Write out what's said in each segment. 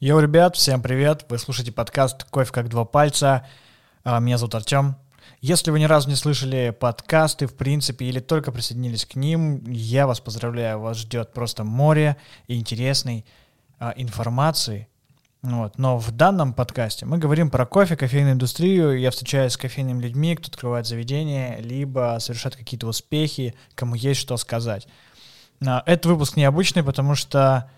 Йоу, ребят, всем привет! Вы слушаете подкаст «Кофе как два пальца». А, Меня зовут Артем. Если вы ни разу не слышали подкасты, в принципе, или только присоединились к ним, я вас поздравляю, вас ждет просто море интересной а, информации. Вот. Но в данном подкасте мы говорим про кофе, кофейную индустрию. Я встречаюсь с кофейными людьми, кто открывает заведение, либо совершает какие-то успехи, кому есть что сказать. А, Этот выпуск необычный, потому что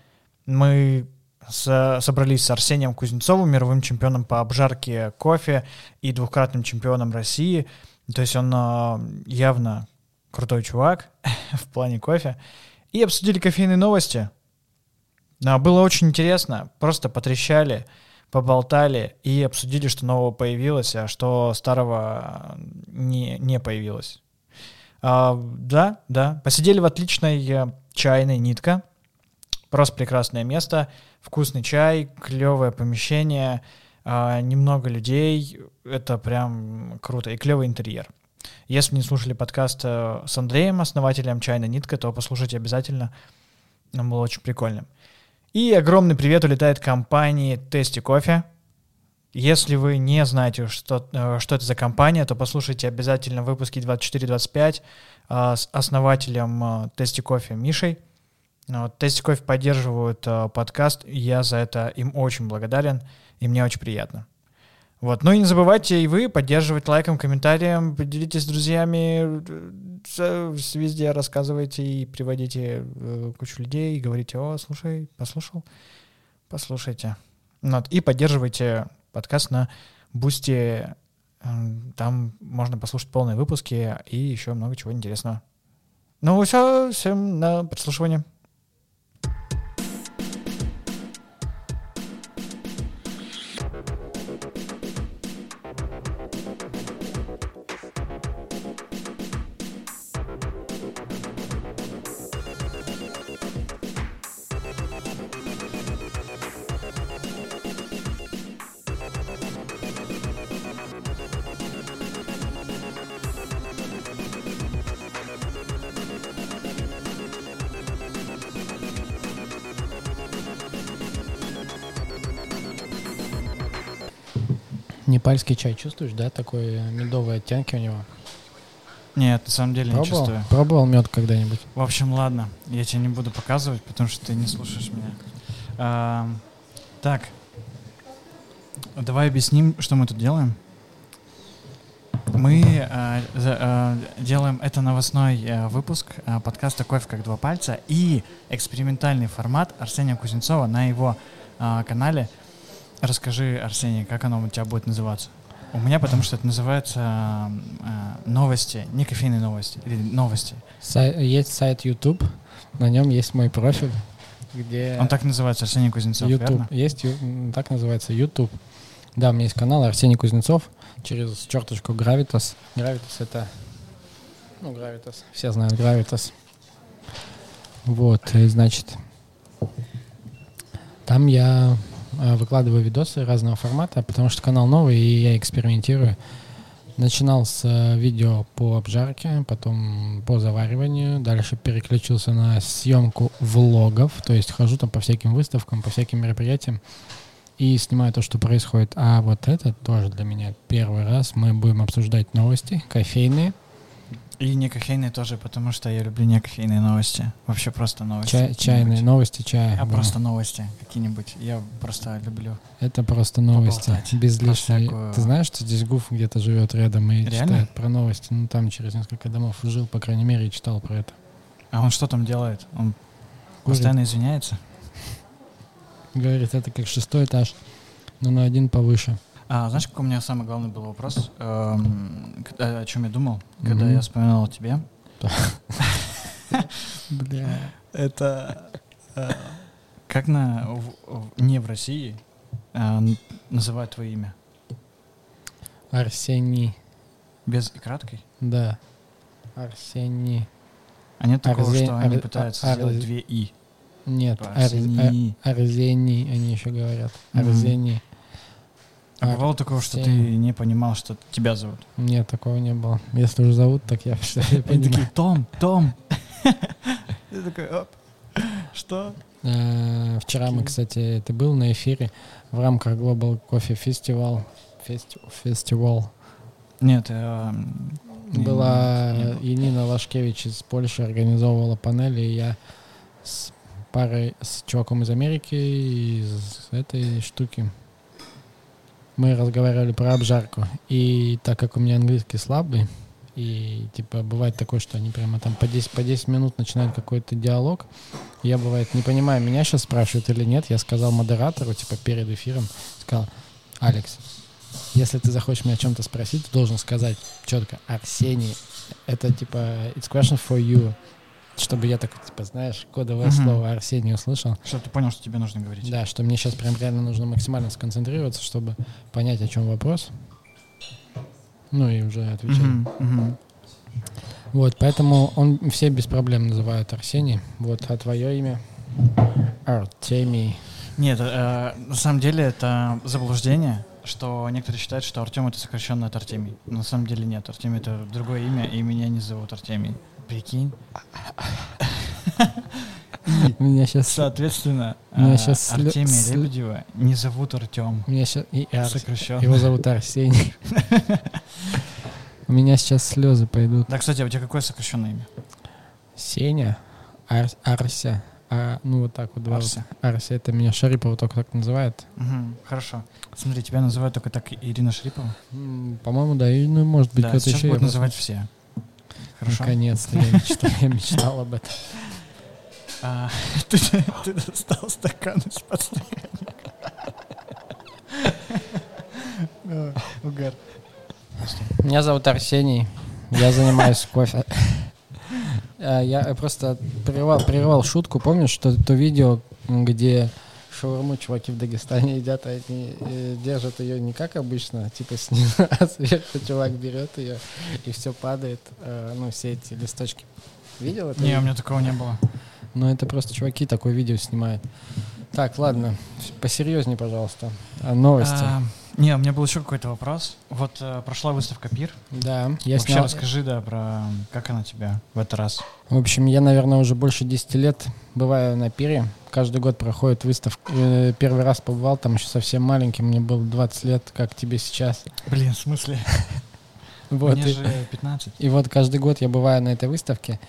мы с- собрались с Арсением Кузнецовым, мировым чемпионом по обжарке кофе и двукратным чемпионом России. То есть он а, явно крутой чувак в плане кофе. И обсудили кофейные новости. А, Было очень интересно, просто потрещали, поболтали и обсудили, что нового появилось, а что старого не, не появилось. А, да, да, посидели в отличной э, чайной нитка. Просто прекрасное место, вкусный чай, клевое помещение, а, немного людей. Это прям круто. И клевый интерьер. Если не слушали подкаст э, с Андреем, основателем чайной нитка, то послушайте обязательно. Он был очень прикольным. И огромный привет улетает компании Тести Кофе. Если вы не знаете, что, э, что это за компания, то послушайте обязательно выпуски 24-25 э, с основателем э, Tasty Coffee Мишей. Ну, Вот, Tasty Coffee поддерживают э, подкаст, и я за это им очень благодарен, и мне очень приятно. Вот. Ну и не забывайте и вы поддерживать лайком, комментарием, поделитесь с друзьями, э, с- везде рассказывайте и приводите э, кучу людей, и говорите, о, слушай, послушал, послушайте. Ну Вот. И поддерживайте подкаст на Boosty, там можно послушать полные выпуски и еще много чего интересного. Ну все, всем на прослушивание. Непальский чай чувствуешь, да? Такой медовые оттенки у него. Нет, на самом деле не Пробовал? чувствую. Пробовал мед когда-нибудь? В общем, ладно, я тебе не буду показывать, потому что ты не слушаешь меня. Ам, так, давай объясним, что мы тут делаем. Мы а, за- а, делаем это новостной а, выпуск а, подкаста «Кофе как два пальца» и экспериментальный формат Арсения Кузнецова на его а, канале. Расскажи, Арсений, как оно у тебя будет называться? У меня, потому что это называется а, новости, не кофейные новости, или новости. Сай- есть сайт YouTube, на нем есть мой профиль, где Он так называется, Арсений Кузнецов, YouTube. верно? Есть, так называется YouTube. Да, у меня есть канал Арсений Кузнецов через черточку Gravitas. Gravitas это, ну, Gravitas, все знают Gravitas. Вот, и, значит, там я э, выкладываю видосы разного формата, потому что канал новый, и я экспериментирую. Начинал с э, видео по обжарке, потом по завариванию, дальше переключился на съемку влогов, то есть хожу там по всяким выставкам, по всяким мероприятиям и снимаю то, что происходит. А вот это тоже для меня первый раз. Мы будем обсуждать новости кофейные, И не кофейные тоже, потому что я люблю не кофейные новости. Вообще просто новости. чай- чайные новости чая. А да. просто новости какие-нибудь. Я просто люблю. Это просто новости. поболтать Без лишней... всякую- Ты знаешь, что здесь Гуф где-то живет рядом и Реально? читает про новости? Ну, там через несколько домов жил, по крайней мере, и читал про это. А он что там делает? Он Курит. постоянно извиняется? Говорит, это как шестой этаж, но на один повыше. А, знаешь, какой у меня самый главный был вопрос? Эм, к- о чем я думал, когда Мгм. я вспоминал о тебе? Бля. Это э, как на не в России э, н- называют твое имя? Арсений. Без и краткой? Да. Арсений. А нет такого, Арзе- что они ар- пытаются ар- сделать две «и». Нет, Арсений. а- Арзений, они еще говорят. Мгм. Арзений. А бывало такого, что ты не понимал, что тебя зовут? Нет, такого не было. Если уже зовут, так я все Они такие, понимаю. Том, Том. Ты такой, оп. Что? Э, Вчера мы, кстати, ты был на эфире в рамках Global Coffee Festival. Фести- Festival. Нет, э, Была. Енина Лашкевич из Польши, организовывала панель, и я с парой, с чуваком из Америки, из этой штуки, мы разговаривали про обжарку. И так как у меня английский слабый, и типа бывает такое, что они прямо там по 10, по 10 минут начинают какой-то диалог, я бывает не понимаю, меня сейчас спрашивают или нет, я сказал модератору, типа перед эфиром, сказал, Алекс, если ты захочешь меня о чем-то спросить, ты должен сказать четко, Арсений, это типа, it's question for you, чтобы я так, типа, знаешь, кодовое Мгм. слово Арсений услышал. Чтобы ты понял, что тебе нужно говорить. Да, что мне сейчас прям реально нужно максимально сконцентрироваться, чтобы понять, о чем вопрос. Ну и уже отвечать. Мгм, мгм. Вот, поэтому он все без проблем называют Арсений. Вот, а твое имя? Артемий. Нет, э, на самом деле это заблуждение, что некоторые считают, что Артем это сокращенно от Артемий. На самом деле нет, Артемий это другое имя, и меня не зовут Артемий. Прикинь. Меня сейчас, Соответственно, меня щас слё- Артемия Лебедева не зовут Артем. меня сейчас и Сокращенно. Его зовут Арсений. У меня сейчас слезы пойдут. Да, кстати, а у тебя какое сокращенное имя? Сеня, Ар- Арся. А, ну вот так вот два. Арся. Арся, это меня Шарипова только так называет. Мгм, Хорошо. Смотри, тебя называют только так Ирина Шрипова. М, По-моему, да, и, ну, может быть, Да, кто-то сейчас еще. будут называть все. Хорошо. Наконец-то я мечтал, я мечтал об этом. А, ты, ты достал стакан из-под стаканника. Ну, Угар. Меня зовут Арсений, я занимаюсь кофе. А, Я просто прервал, прервал шутку, помнишь, что то видео, где шаурму чуваки в Дагестане едят, а они э, держат ее не как обычно, типа снизу, а сверху чувак берет ее, и все падает, э, ну, все эти листочки. Видел это? Не, у меня такого не было. Ну, это просто чуваки такое видео снимают. Так, ладно, посерьезнее, пожалуйста. А, новости. А, не, у меня был еще какой-то вопрос. Вот э, прошла выставка Пир. да, я Вообще снял... расскажи, да, про как она тебя в этот раз. В общем, я, наверное, уже больше 10 лет бываю на пире. Каждый год проходит выставка. Э, Первый раз побывал там еще совсем маленьким, мне было 20 лет, как тебе сейчас. Блин, в смысле? Вот, Мне и, же 15. и вот каждый год я бываю на этой выставке.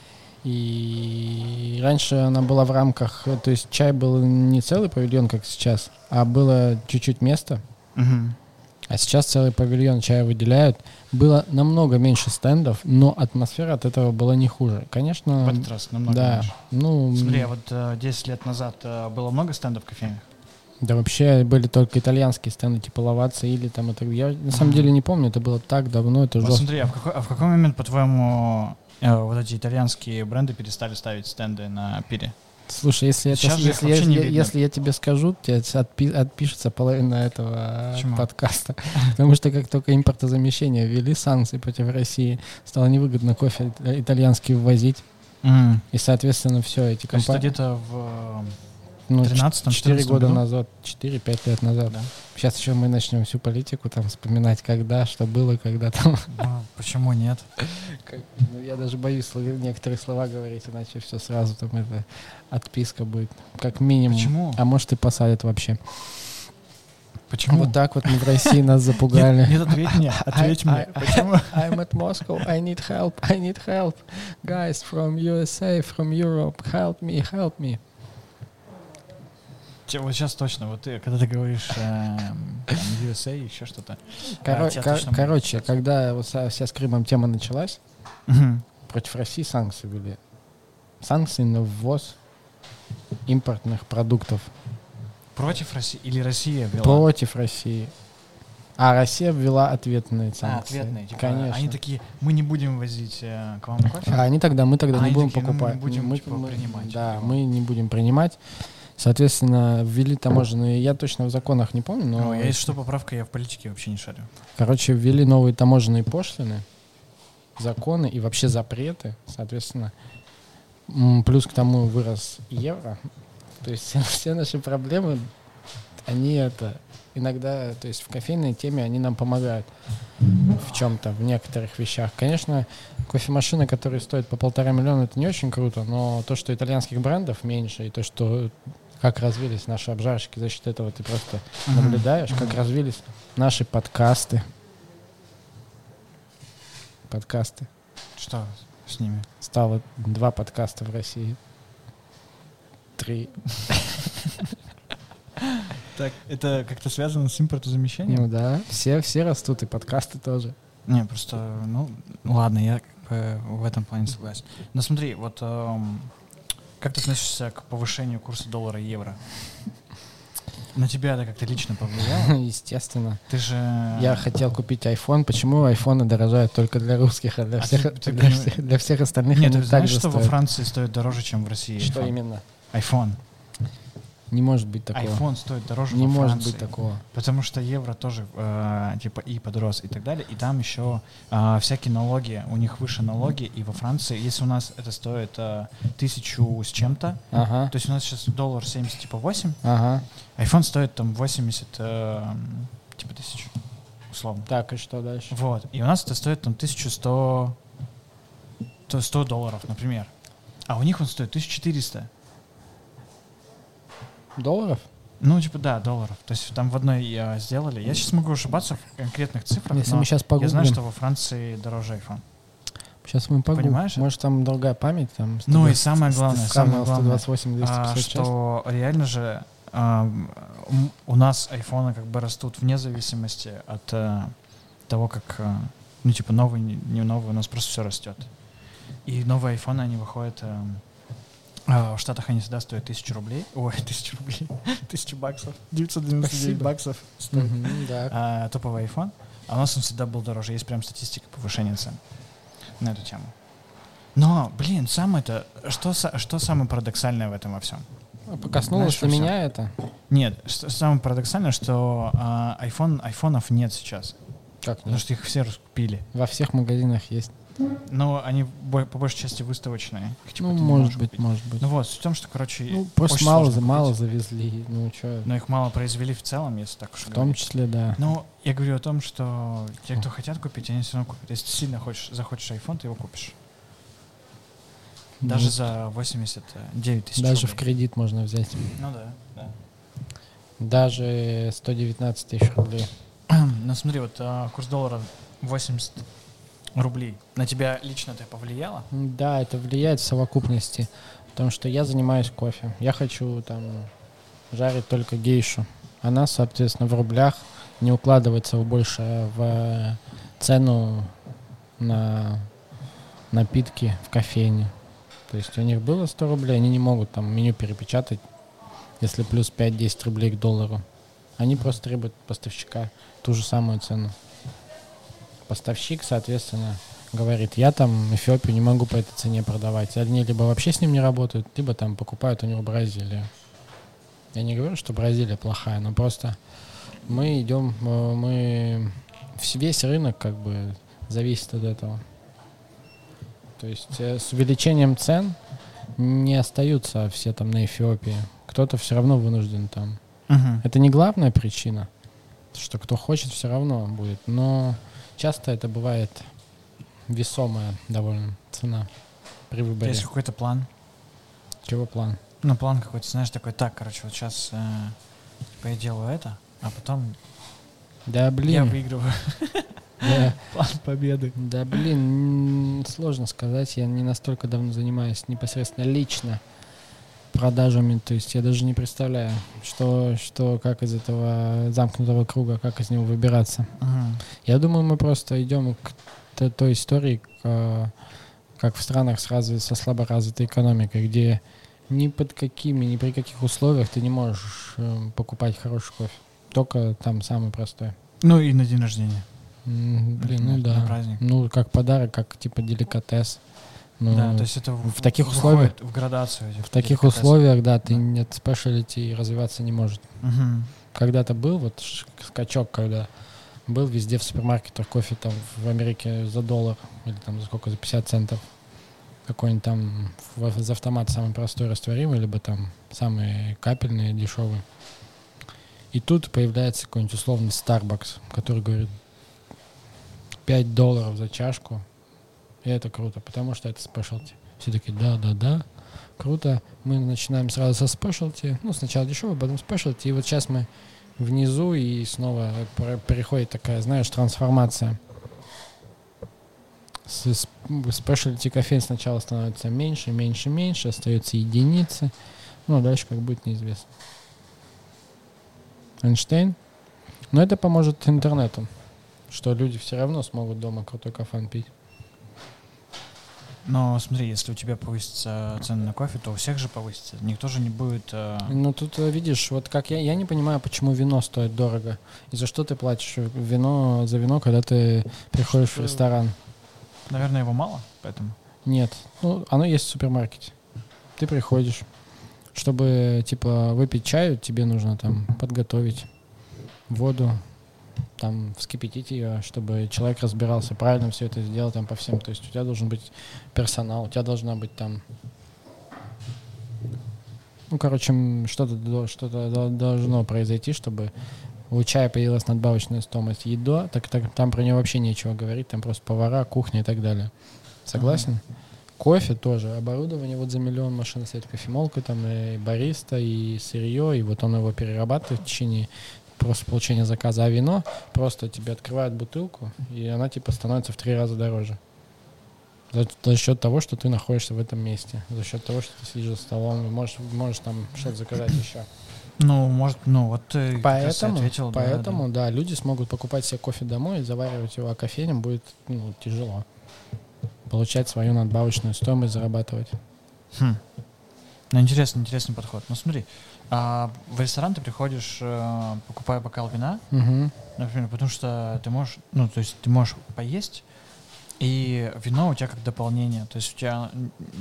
И раньше она была в рамках, то есть чай был не целый павильон, как сейчас, а было чуть-чуть места. Мгм. А сейчас целый павильон чая выделяют. Было намного меньше стендов, но атмосфера от этого была не хуже. Конечно, В этот раз намного да. меньше. Ну, Смотри, а вот э, 10 лет назад э, было много стендов в кофейнях? Да вообще были только итальянские стенды, типа Лаваца или там это. Я на самом деле не помню, это было так давно, это жестко. смотри, а в, какой, а в какой момент, по-твоему, э, вот эти итальянские бренды перестали ставить стенды на пире? Слушай, если, это, Сейчас если, я, видно. если я тебе скажу, тебе отпи- отпишется половина этого Почему? подкаста. Потому что как только импортозамещение ввели санкции против России, стало невыгодно кофе ит- итальянский ввозить. И, соответственно, все эти То есть компании... где-то в Ну, 13-м, 4 14-м года году? назад, 4-5 лет назад. Да. Сейчас еще мы начнем всю политику там вспоминать, когда, что было, когда там. Ну, почему нет? Как- ну, я даже боюсь некоторые слова говорить, иначе все сразу там это отписка будет, как минимум. Почему? А может и посадят вообще. Почему? Вот так вот мы в России нас запугали. нет, ответь мне, ответь мне. Почему? I'm at Moscow. I need help. I need help. Guys from USA, from Europe, help me, help me. Вот сейчас точно, вот ты, когда ты говоришь эм, там, USA, еще что-то. Коро- тебя кор- будет короче, когда вот вся, вся с Крымом тема началась, Мгм. против России санкции были. Санкции на ввоз импортных продуктов Против России или Россия ввела? против России. А Россия ввела ответные А, санкции. ответные. Типа, Конечно. Они такие, мы не будем возить э, к вам кофе. А они тогда, мы тогда А не будем такие, ну, мы покупать. не будем, типа, мы- принимать Да, его. мы не будем принимать. Соответственно, ввели таможенные, я точно в законах не помню, но, Ну, я, если что, поправка, я в политике вообще не шарю. короче, ввели новые таможенные пошлины, законы и вообще запреты, соответственно. Плюс к тому вырос евро. То есть все, все наши проблемы, они это иногда, то есть в кофейной теме они нам помогают в чем-то, в некоторых вещах. Конечно, кофемашины, которые стоят по полтора миллиона, это не очень круто, но то, что итальянских брендов меньше, и то, что как развились наши обжарщики. За счет этого ты просто наблюдаешь, как развились наши подкасты. Подкасты. Что с ними? Стало два подкаста в России. Три. Так, это как-то связано с импортозамещением? Ну да, все, все растут, и подкасты тоже. Не, просто, ну, ладно, я бы в этом плане согласен. Но смотри, вот эм, как ты относишься к повышению курса доллара и евро? На тебя это как-то лично повлияло? Естественно. Ты же... Я хотел купить iPhone. Почему айфоны дорожают только для русских, а для, А всех, ты- ты для, понимаешь- всех, для всех остальных Нет, они ты знаешь, что во стоят? Франции стоит дороже, чем в России? Что iPhone? именно? iPhone. Не может быть такого. iPhone стоит дороже Не во может Франции. быть такого. Потому что евро тоже э, типа и подрос и так далее. И там еще э, всякие налоги, у них выше налоги. И во Франции, если у нас это стоит э, тысячу с чем-то, Ага, то есть у нас сейчас доллар 70 типа 8, ага. iPhone стоит там 80 э, типа тысяч, условно. Так, и что дальше? Вот. И у нас это стоит там 1100 то 100 долларов, например. А у них он стоит 1400. Долларов? Ну, типа, да, долларов. То есть там в одной э, сделали. Я сейчас могу ошибаться в конкретных цифрах, Если но мы сейчас я погуглим, знаю, что во Франции дороже iPhone. сейчас мы погуглим. Понимаешь? Может, там другая память, там... Ну и 120, самое главное, самое главное, 128, А, 256. что реально же а, у нас айфоны как бы растут вне зависимости от э, того, как, э, ну, типа, новый, не новый, у нас просто все растет. И новые айфоны, они выходят... а, в Штатах они всегда стоят тысячу рублей. Ой, тысячу рублей. Тысячу баксов. 999 Спасибо. баксов стоит. Да. а, топовый iPhone, а у нас он всегда был дороже. Есть прям статистика повышения цен на эту тему. Но, блин, самое-то, что, что самое парадоксальное в этом во всем? А Покоснулось Знаешь, меня это? Нет, что самое парадоксальное, что а, iPhone, айфонов нет сейчас, Как потому нет? что их все раскупили. Во всех магазинах есть. Но они бо- по большей части выставочные. Их, типа, ну, может быть, купить. может быть. Ну вот, суть в том, что, короче, Ну, просто мало, за- мало завезли. Ну, что, но их мало произвели в целом, если так уж в том говорить. числе, да. Ну, я говорю о том, что те, кто хотят купить, они все равно купят. Если ты сильно хочешь, захочешь iPhone, ты его купишь. Даже Ну, за 89 тысяч Даже в рублей. кредит можно взять. Ну да, да. Даже 119 тысяч рублей. Ну смотри, вот а, курс доллара 80 рублей. На тебя лично это повлияло? Да, это влияет в совокупности. Потому что я занимаюсь кофе. Я хочу там жарить только гейшу. Она, соответственно, в рублях не укладывается больше в цену на напитки в кофейне. То есть у них было 100 рублей, они не могут там меню перепечатать, если плюс 5-10 рублей к доллару. Они просто требуют поставщика ту же самую цену. Поставщик, соответственно, говорит, я там Эфиопию не могу по этой цене продавать. Они либо вообще с ним не работают, либо там покупают у него Бразилию. Я не говорю, что Бразилия плохая, но просто мы идем, э, мы весь рынок как бы зависит от этого. То есть э, с увеличением цен не остаются все там на Эфиопии. Кто-то все равно вынужден там. Это не главная причина, что кто хочет, все равно будет. Но часто это бывает весомая довольно цена при выборе. Есть какой-то план? Чего план? Ну, план какой-то, знаешь, такой, так, короче, вот сейчас я делаю это, а потом Да я блин, выигрываю да, план победы. да блин, сложно сказать. Я не настолько давно занимаюсь непосредственно лично продажами, то есть я даже не представляю, что, что, как из этого замкнутого круга, как из него выбираться. Мгм. Я думаю, мы просто идем к той истории, к, как в странах с разви- со слабо развитой экономикой, где ни под какими, ни при каких условиях ты не можешь э, покупать хороший кофе. Только там самый простой. Ну и на день рождения. Блин, ну Например, на да. праздник. Ну, как подарок, как типа деликатес. Ну, да, то есть это в таких выходит в градацию. в таких условиях, да, ты Да. нет спешлити развиваться не может. Мгм. Когда-то был вот скачок, когда был везде в супермаркетах кофе там в Америке за доллар или там за сколько, за 50 центов. Какой-нибудь там в- из автомата самый простой растворимый, либо там самый капельный, дешевый. И тут появляется какой-нибудь условный Starbucks, который говорит 5 долларов за чашку. И это круто, потому что это спешлти. Все такие, да, да, да. круто. Мы начинаем сразу со спешлти. Ну, сначала дешево, потом спешлти. И вот сейчас мы внизу, и снова переходит такая, знаешь, трансформация. Спешлти кофе сначала становится меньше, меньше, меньше, остается единицы. Ну, а дальше как будет неизвестно. Эйнштейн. Но это поможет интернету, что люди все равно смогут дома крутой кофе пить. Но смотри, если у тебя повысится цены на кофе, то у всех же повысится. Никто же не будет... Э... Ну тут э, видишь, вот как я, я не понимаю, почему вино стоит дорого. И за что ты платишь вино за вино, когда ты приходишь что, в ресторан? Наверное, его мало, поэтому. Нет, ну оно есть в супермаркете. Ты приходишь, чтобы типа выпить чаю, тебе нужно там подготовить воду, там вскипятить ее, чтобы человек разбирался, правильно все это сделал там по всем. То есть у тебя должен быть персонал, у тебя должна быть там ну, короче, что-то что должно произойти, чтобы у чая появилась надбавочная стоимость. Еда, так, так там про нее вообще нечего говорить, там просто повара, кухня и так далее. Согласен? Uh-huh. Кофе тоже. Оборудование вот за миллион машин стоит кофемолка, там и бариста, и сырье, и вот он его перерабатывает в течение просто получения заказа, а вино просто тебе открывают бутылку, и она типа становится в три раза дороже. За, за счет того, что ты находишься в этом месте, за счет того, что ты сидишь за столом, и можешь, можешь там что-то заказать еще. Ну, может, ну вот ты поэтому, ответил. Поэтому, да, да. да, люди смогут покупать себе кофе домой и заваривать его, а кофейням будет ну, тяжело. Получать свою надбавочную стоимость, зарабатывать. Хм. Ну, интересный, интересный подход. Ну, смотри, а в ресторан ты приходишь, э, покупая бокал вина, угу. например, потому что ты можешь, ну, то есть ты можешь поесть, и вино у тебя как дополнение. То есть у тебя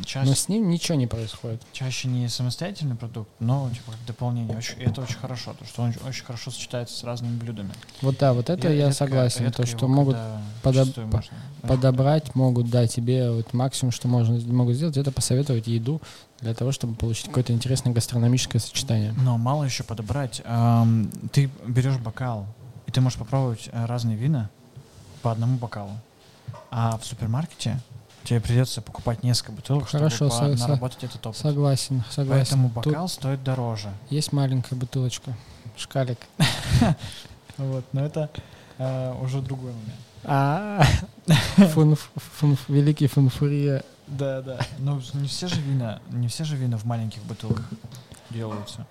чаще... Но с ним ничего не происходит. Чаще не самостоятельный продукт, но типа как дополнение. Очень, и это очень хорошо, потому что он очень хорошо сочетается с разными блюдами. Вот да, вот это и я редко, согласен. Редко то, что могут подоб... можно, подобрать, могут, да, тебе вот максимум, что можно, могут сделать, это посоветовать еду для того, чтобы получить какое-то интересное гастрономическое сочетание. Но мало еще подобрать. Ты берешь бокал, и ты можешь попробовать э, разные вина по одному бокалу. А в супермаркете тебе придется покупать несколько бутылок, Хорошо, чтобы со- наработать этот опыт. Согласен, согласен. Поэтому бокал Тут стоит дороже. Есть маленькая бутылочка, шкалик. Вот, но это э, уже другой момент. А, великий фунфурия. Да, да. Но не все же вина, не все же вина в маленьких бутылках делаются.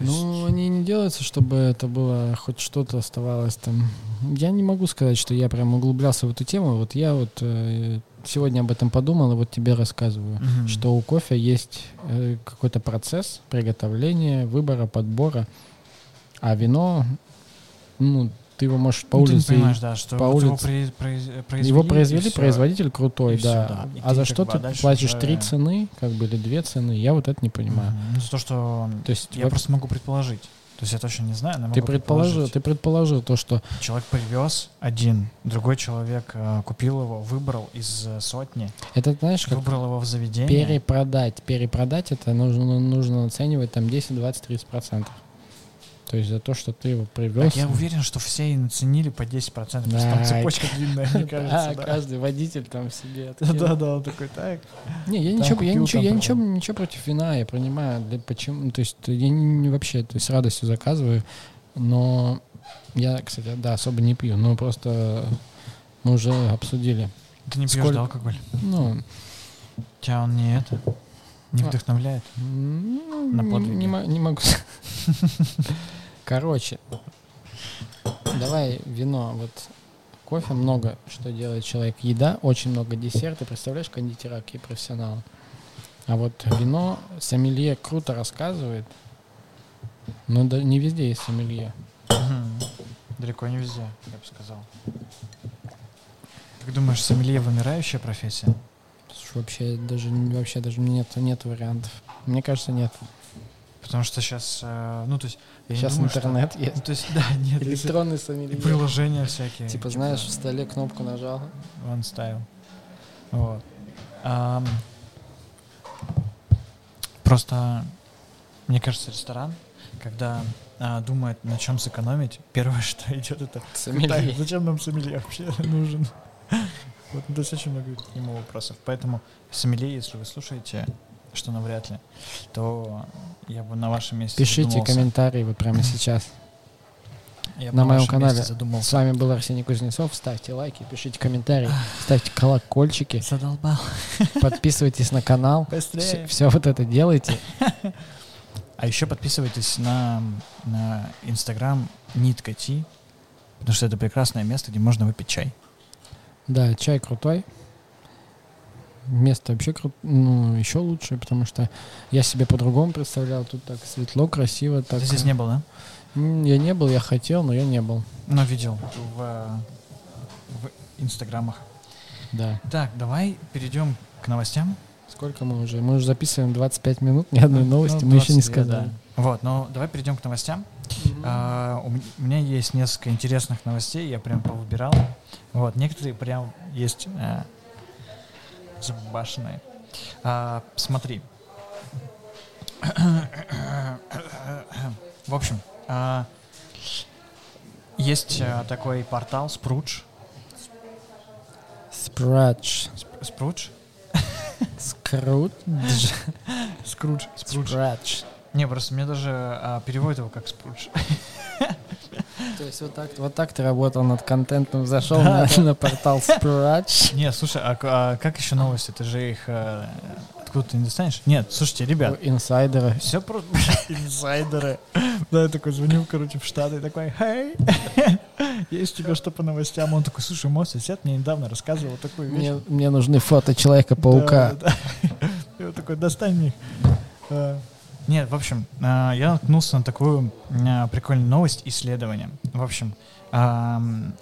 Ну, они не делаются, чтобы это было хоть что-то оставалось там. Я не могу сказать, что я прям углублялся в эту тему. Вот я вот э, сегодня об этом подумал и вот тебе рассказываю, mm-hmm. что у кофе есть э, какой-то процесс приготовления, выбора, подбора, а вино, ну, ты его можешь по ну, улице... Ты понимаешь, да, что по улице, его, произ, произвели, его произвели, производитель крутой, да. Все, да. А за что ты платишь уже... три цены, как бы, или две цены, я вот это не понимаю. Mm-hmm. За то, что то есть, я вот... просто могу предположить. То есть я точно не знаю, но ты предположил, ты предположил то, что человек привез один, другой человек э, купил его, выбрал из э, сотни. Это знаешь, как выбрал его в заведение. Перепродать, перепродать это нужно нужно оценивать там 10, 20, 30 процентов. То есть за то, что ты его привез. Так я уверен, что все и наценили по 10%, потому да. там цепочка длинная, мне кажется. Да, каждый водитель там себе. Да-да, он такой, так. Не, я ничего, я ничего, я ничего, ничего против вина, я понимаю, почему, то есть я не вообще, то есть с радостью заказываю, но я, кстати, да, особо не пью, но просто мы уже обсудили. Ты не пьешь, да, алкоголь? Ну, тебя он не это, не вдохновляет? На подвиги? Не, не могу. Короче, давай вино. Вот кофе много, что делает человек. Еда, очень много десерта. Представляешь, кондитера, какие профессионалы. А вот вино, сомелье круто рассказывает, но да, не везде есть сомелье. Далеко не везде, я бы сказал. Как думаешь, сомелье вымирающая профессия? Вообще даже вообще даже нет нет вариантов. Мне кажется, нет. Потому что сейчас, э, ну то есть Сейчас думаю, интернет что... есть. Ну, то есть, да, нет. Электронный сомелье. Приложения всякие. Типа, типа, знаешь, в столе кнопку нажал. One style. Вот. Um, просто, мне кажется, ресторан, когда а, думает, на чем сэкономить, первое, что идет, это сомелье. зачем нам сомелье вообще нужен? Вот, ну, то есть очень много к нему вопросов. Поэтому сомелье, если вы слушаете, что навряд ли, то я бы на вашем месте Пишите задумался. комментарии вот прямо сейчас. Я бы На моем канале. задумался. С вами был Арсений Кузнецов. Ставьте лайки, пишите комментарии, ставьте колокольчики, Задолбал. подписывайтесь на канал. Быстрее. Все, вот это делайте. А еще подписывайтесь на, на Инстаграм Нитка Ти, потому что это прекрасное место, где можно выпить чай. Да, чай крутой. Место вообще кру- ну, еще лучше, потому что я себе по-другому представлял. Тут так светло, красиво. Так, Ты здесь не был, да? Я не был, я хотел, но я не был. Но видел в, э, в Инстаграмах. Да. Так, давай перейдем к новостям. Сколько мы уже? Мы уже записываем 25 минут, ни одной новости Ну, мы еще не 22, сказали. да. Вот, ну давай перейдем к новостям. А, у, меня есть несколько интересных новостей, я прям повыбирал. Вот, некоторые прям есть э, забашенные. А, смотри. В общем, а, есть а, такой портал Sprouge. Спрадж. Сп- Sprouge? Скрудж. Скрудж. Спрудж. Не, просто мне даже а, переводят его как Спрудж. То есть вот так, вот так ты работал над контентом, зашел Да, на, да. на портал Спрадж. Не, слушай, а, а как еще новости? Ты же их э, откуда ты не достанешь? Нет, слушайте, ребят, Инсайдеры. все просто инсайдеры. Да, я такой звоню, короче, в Штаты, такой, хей, есть тебе что по новостям? Он такой, слушай, мой сосед мне недавно рассказывал такую вещь. Мне, мне нужны фото Человека-паука. Да, да, да. Он такой, достань мне их. А, Нет, в общем, а, я наткнулся на такую а, прикольную новость, исследование. В общем,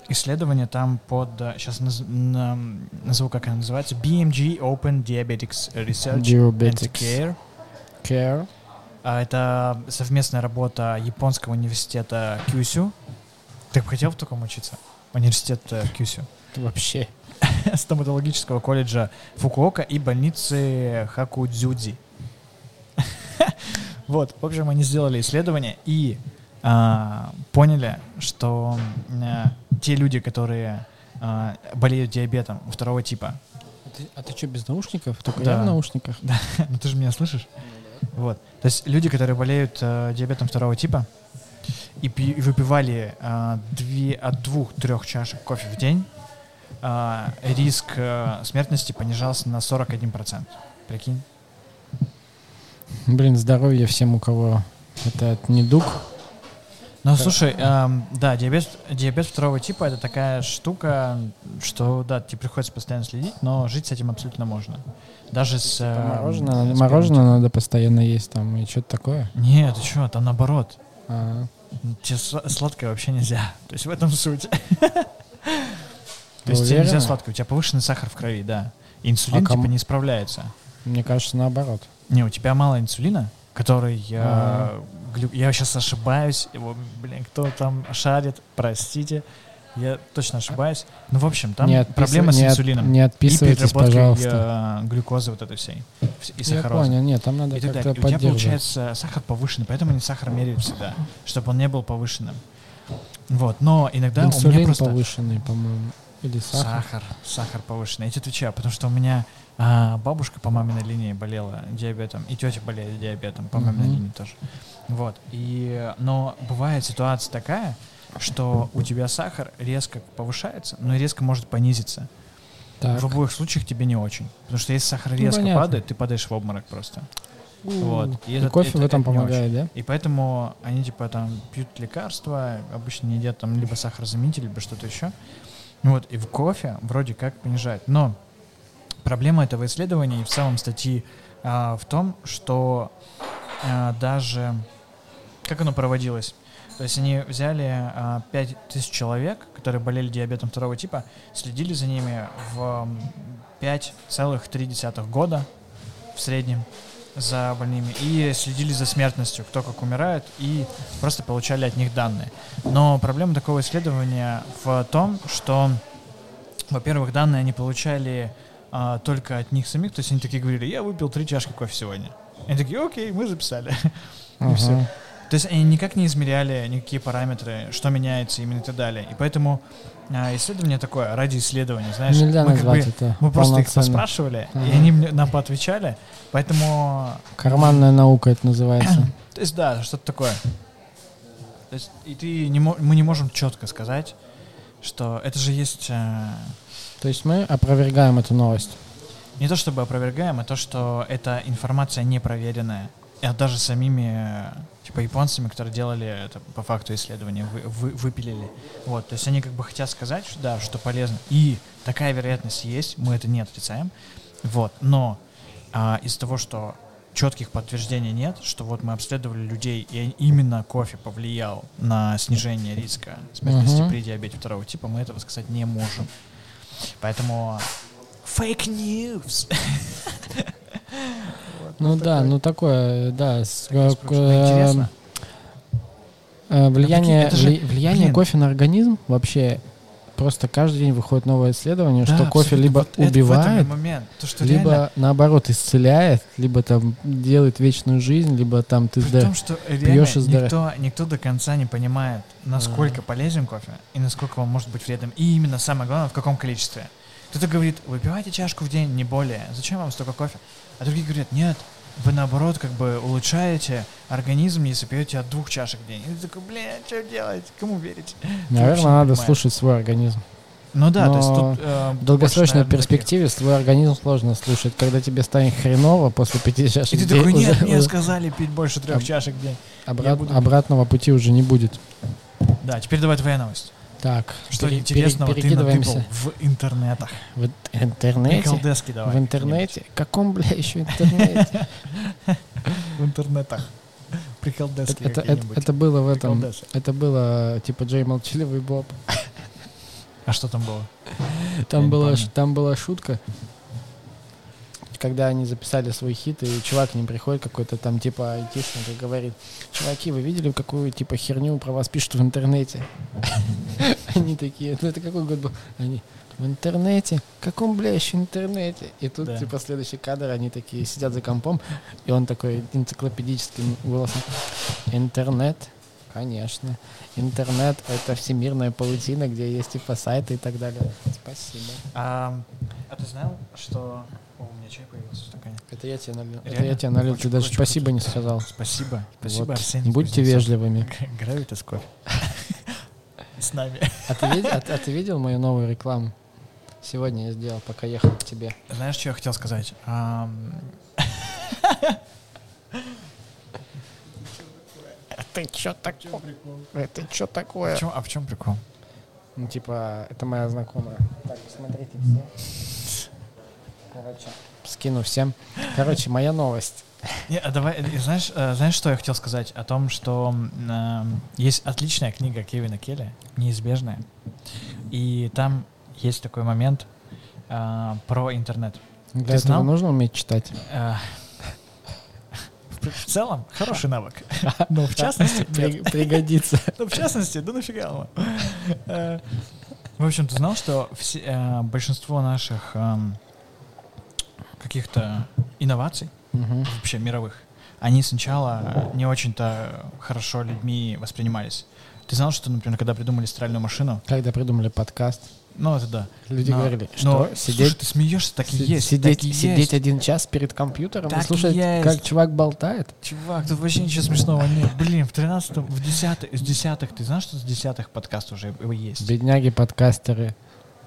исследование там под, сейчас назову, как оно называется, BMG Open Diabetics Research and Diabetics. Care. Care. А, Это совместная работа японского университета Кюсю. Ты бы хотел в таком учиться? Университет э, Кюсю. Вообще. стоматологического колледжа Фукуока и больницы Хакудзюдзи. Вот, в общем, они сделали исследование и а, поняли, что а, те люди, которые а, болеют диабетом второго типа, А ты, а ты что, без наушников? Только Да. я в наушниках? ну ты же меня слышишь? Вот. То есть люди, которые болеют э, диабетом второго типа и, пи- и выпивали э, две, от двух-трех чашек кофе в день, э, риск э, смертности понижался на 41%. Прикинь? Блин, здоровья всем, у кого это недуг. Ну, слушай, эм, да, диабет, диабет второго типа это такая штука, что, да, тебе приходится постоянно следить, но жить с этим абсолютно можно. Даже с... Э, мороженое, с мороженое надо постоянно есть там и что-то такое. Нет, ты что, там наоборот. А, Тебе сла- сладкое вообще нельзя. То есть в этом суть. То есть тебе нельзя сладкое, у тебя повышенный сахар в крови, да. Инсулин А типа не справляется. мне кажется, наоборот. Не, у тебя мало инсулина, который... Ага. глю- Я сейчас ошибаюсь. Его, блин, кто там шарит, простите. Я точно ошибаюсь. Ну, в общем, там не отписыв- проблема с не от- инсулином. не и отписывайтесь, переработкой пожалуйста. э, глюкозы вот этой всей. вс- И Я сахарозы. понял, нет, там надо и как-то. И у тебя получается сахар повышенный, поэтому они сахар меряют всегда, чтобы он не был повышенным. Вот, но иногда у меня Инсулин просто повышенный, по-моему. Или сахар. сахар, сахар повышенный. Я тебе отвечаю, потому что у меня а, бабушка по маминой линии болела диабетом, и тетя болеет диабетом по маминой Мгм. линии тоже. Вот. И, но бывает ситуация такая, что у тебя сахар резко повышается, но резко может понизиться. Так. В обоих случаях тебе не очень. Потому что если сахар Ну, резко понятно. падает, ты падаешь в обморок просто. Вот. И И это- кофе это- в этом это помогает, да? И поэтому они типа там пьют лекарства, обычно едят там либо сахарозаменитель, либо что-то еще. Вот, и в кофе вроде как понижает. Но проблема этого исследования и в целом статьи а, в том, что а, даже как оно проводилось. То есть они взяли а, 5000 человек, которые болели диабетом второго типа, следили за ними в м, 5,3 года в среднем за больными и следили за смертностью, кто как умирает, и просто получали от них данные. Но проблема такого исследования в том, что, во-первых, данные они получали а, только от них самих, то есть они такие говорили, я выпил три чашки кофе сегодня. Они такие, окей, мы записали. И Ага. всё. То есть они никак не измеряли никакие параметры, что меняется именно и так далее. И поэтому а, исследование такое, ради исследования, знаешь, Нельзя мы, как бы- это мы просто их полноценно. поспрашивали, и Ага. они мне- нам поотвечали, поэтому, Карманная наука это называется. то есть да, что-то такое. То есть и ты не мы не можем четко сказать, что это же есть э, То есть мы опровергаем эту новость. не то чтобы опровергаем, а то, что эта информация не проверенная. И даже самими э, типа японцами, которые делали это по факту исследования, вы, вы- выпилили. Вот, то есть они как бы хотят сказать, что да, что полезно. И такая вероятность есть, мы это не отрицаем. Вот, но а, из-за того, что четких подтверждений нет, что вот мы обследовали людей, и именно кофе повлиял на снижение риска смертности Мгм. при диабете второго типа, мы этого сказать не можем. Поэтому фейк news. Ну да, ну такое, да. э, Интересно. э, Влияние, влияние кофе на организм вообще просто каждый день выходит новое исследование, Да, что кофе либо Вот убивает, момент. То, что либо реально, наоборот исцеляет, либо там делает вечную жизнь, либо там ты зда- том, что пьешь и никто, никто до конца не понимает, насколько полезен кофе и насколько он может быть вредным. И именно самое главное, в каком количестве. Кто-то говорит, выпивайте чашку в день, не более. Зачем вам столько кофе? А другие говорят, нет, вы наоборот как бы улучшаете организм, если пьете от двух чашек в день. И ты такой, бля, что делать? Кому верить? Наверное, надо понимаешь. слушать свой организм. Ну да, то есть Но тут... э, В долгосрочной больше, наверное, перспективе свой организм сложно слушать. Когда тебе станет хреново после пяти таких. чашек И ты день, такой, нет, уже- мне уже сказали пить больше трех Об- чашек в день. обрат- буду- обратного пути уже не будет. Да, теперь давай твоя новость. Так, Что пере- интересного пере- ты натыкал в интернетах? в интернете. Приколдески давай. В интернете? Каком, бля, еще интернете? В интернетах. Приколдески Это, это, это было в этом. Это было типа Джей Молчаливый Боб. А что там было? Там была, там была шутка, когда они записали свой хит, и чувак к ним приходит какой-то там типа айтишник и говорит, чуваки, вы видели, какую типа херню про вас пишут в интернете? Они такие, ну это какой год был? Они, в интернете? Каком, бля, еще интернете? И тут, Да. типа, следующий кадр, они такие сидят за компом, и он такой энциклопедическим голосом. Интернет? Конечно. Интернет — это всемирная паутина, где есть типа сайты и так далее. Спасибо. А, а ты знал, что... О, у меня чай появился в стакане. Это я тебе налил. Это Реально? я тебе налил. Ты даже спасибо не сказал. Спасибо. Спасибо, Вот. Арсений. Будьте Кузнецов. вежливыми. Гравитас кофе. С нами. А ты, видел, а, а ты видел мою новую рекламу? Сегодня я сделал, пока ехал к тебе. Знаешь, что я хотел сказать? Ам, Это что такое? Это что в такое? а в чем прикол? Ну, типа, это моя знакомая. Так, посмотрите все. Короче, скину всем. Короче, моя новость. Не, а давай, э, знаешь, э, знаешь, что я хотел сказать? О том, что эм, есть отличная книга Кевина Келли, «Неизбежная», и там есть такой момент э, про интернет. Для Ты этого знал? нужно уметь читать. Э, В целом, хороший навык. Но в частности, пригодится. Ну, в частности, да нафига оно? Э, В общем, ты знал, что э, большинство наших эм, каких-то инноваций, Мгм. вообще мировых, они сначала не очень-то хорошо людьми воспринимались. Ты знал, что, например, когда придумали стиральную машину, Когда придумали подкаст, ну это да. люди Но- говорили, но, что слушай, сидеть, ты смеешься, так и есть. сидеть, так и сидеть есть. один час перед компьютером Так и и слушать, есть. как чувак болтает. Чувак, тут вообще ничего смешного нет. Блин, в 13 в 10 из десятых, ты знаешь, что с десятых подкаст уже есть? Бедняги подкастеры.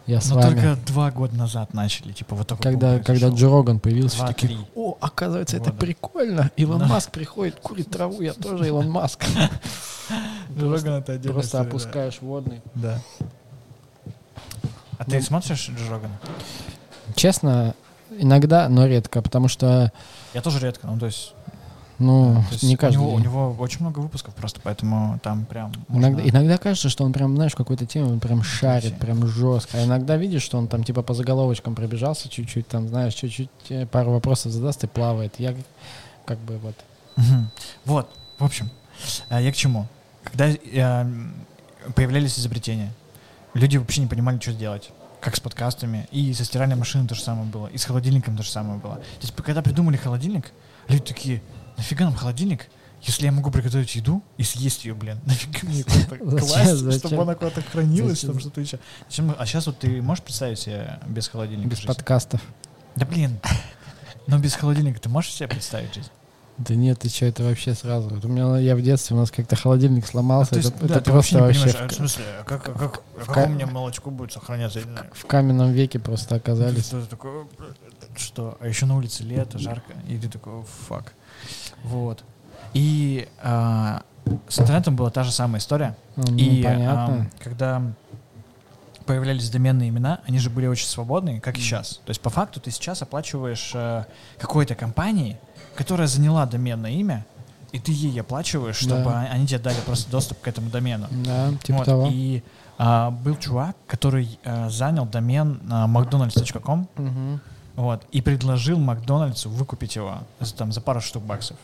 Я с Но вами. только два года назад начали, типа вот такой когда, когда произошел. Джо Роган появился, Два, такие, о, оказывается, это года. прикольно. Илон Да. Маск приходит, курит траву, я тоже Илон Маск. Джо Роган это отдельная Просто опускаешь водный. Да. А ты Ну. смотришь Джо Рогана? Честно, иногда, но редко, потому что, Я тоже редко, ну то есть, ну, есть не у, каждый него, у него очень много выпусков просто, поэтому там прям можно- Иногда, иногда кажется, что он прям, знаешь, в какой-то теме он прям шарит, Вообще. прям жестко. А иногда видишь, что он там типа по заголовочкам пробежался чуть-чуть, там, знаешь, чуть-чуть э, пару вопросов задаст и плавает. Я как бы вот. Вот, в общем, э, я к чему? Когда э, появлялись изобретения, люди вообще не понимали, что делать. Как с подкастами. И со стиральной машиной то же самое было. И с холодильником то же самое было. То есть, когда придумали холодильник, люди такие, нафига нам холодильник, если я могу приготовить еду и съесть ее, блин, нафиг мне куда-то класть, Зачем? чтобы она куда-то хранилась, Зачем? там что-то еще. Зачем? А сейчас вот ты можешь представить себе без холодильника Без жизнь? подкастов. Да блин, но без холодильника ты можешь себе представить жизнь? Да нет, ты что, это вообще сразу. Вот у меня я в детстве, у нас как-то холодильник сломался. А, то это есть, это да, ты просто не вообще, понимаешь, в, а в смысле, а как, а как, а в как ка- у меня молочко будет сохраняться? Знаю. в каменном веке просто оказались. Что такое, что? А еще на улице лето, жарко, и ты такой, фак. Вот. И а, с интернетом была та же самая история. Ну, ну, и понятно. ам, когда появлялись доменные имена, они же были очень свободные, как и сейчас. То есть по факту ты сейчас оплачиваешь э, какой-то компании, которая заняла доменное имя, и ты ей оплачиваешь, чтобы Да. они тебе дали просто доступ к этому домену. Да, типа Вот, того. И а, был чувак, который а, занял домен а, mcdonalds.com, Мгм. Вот, и предложил Макдональдсу выкупить его за, там, за пару штук баксов.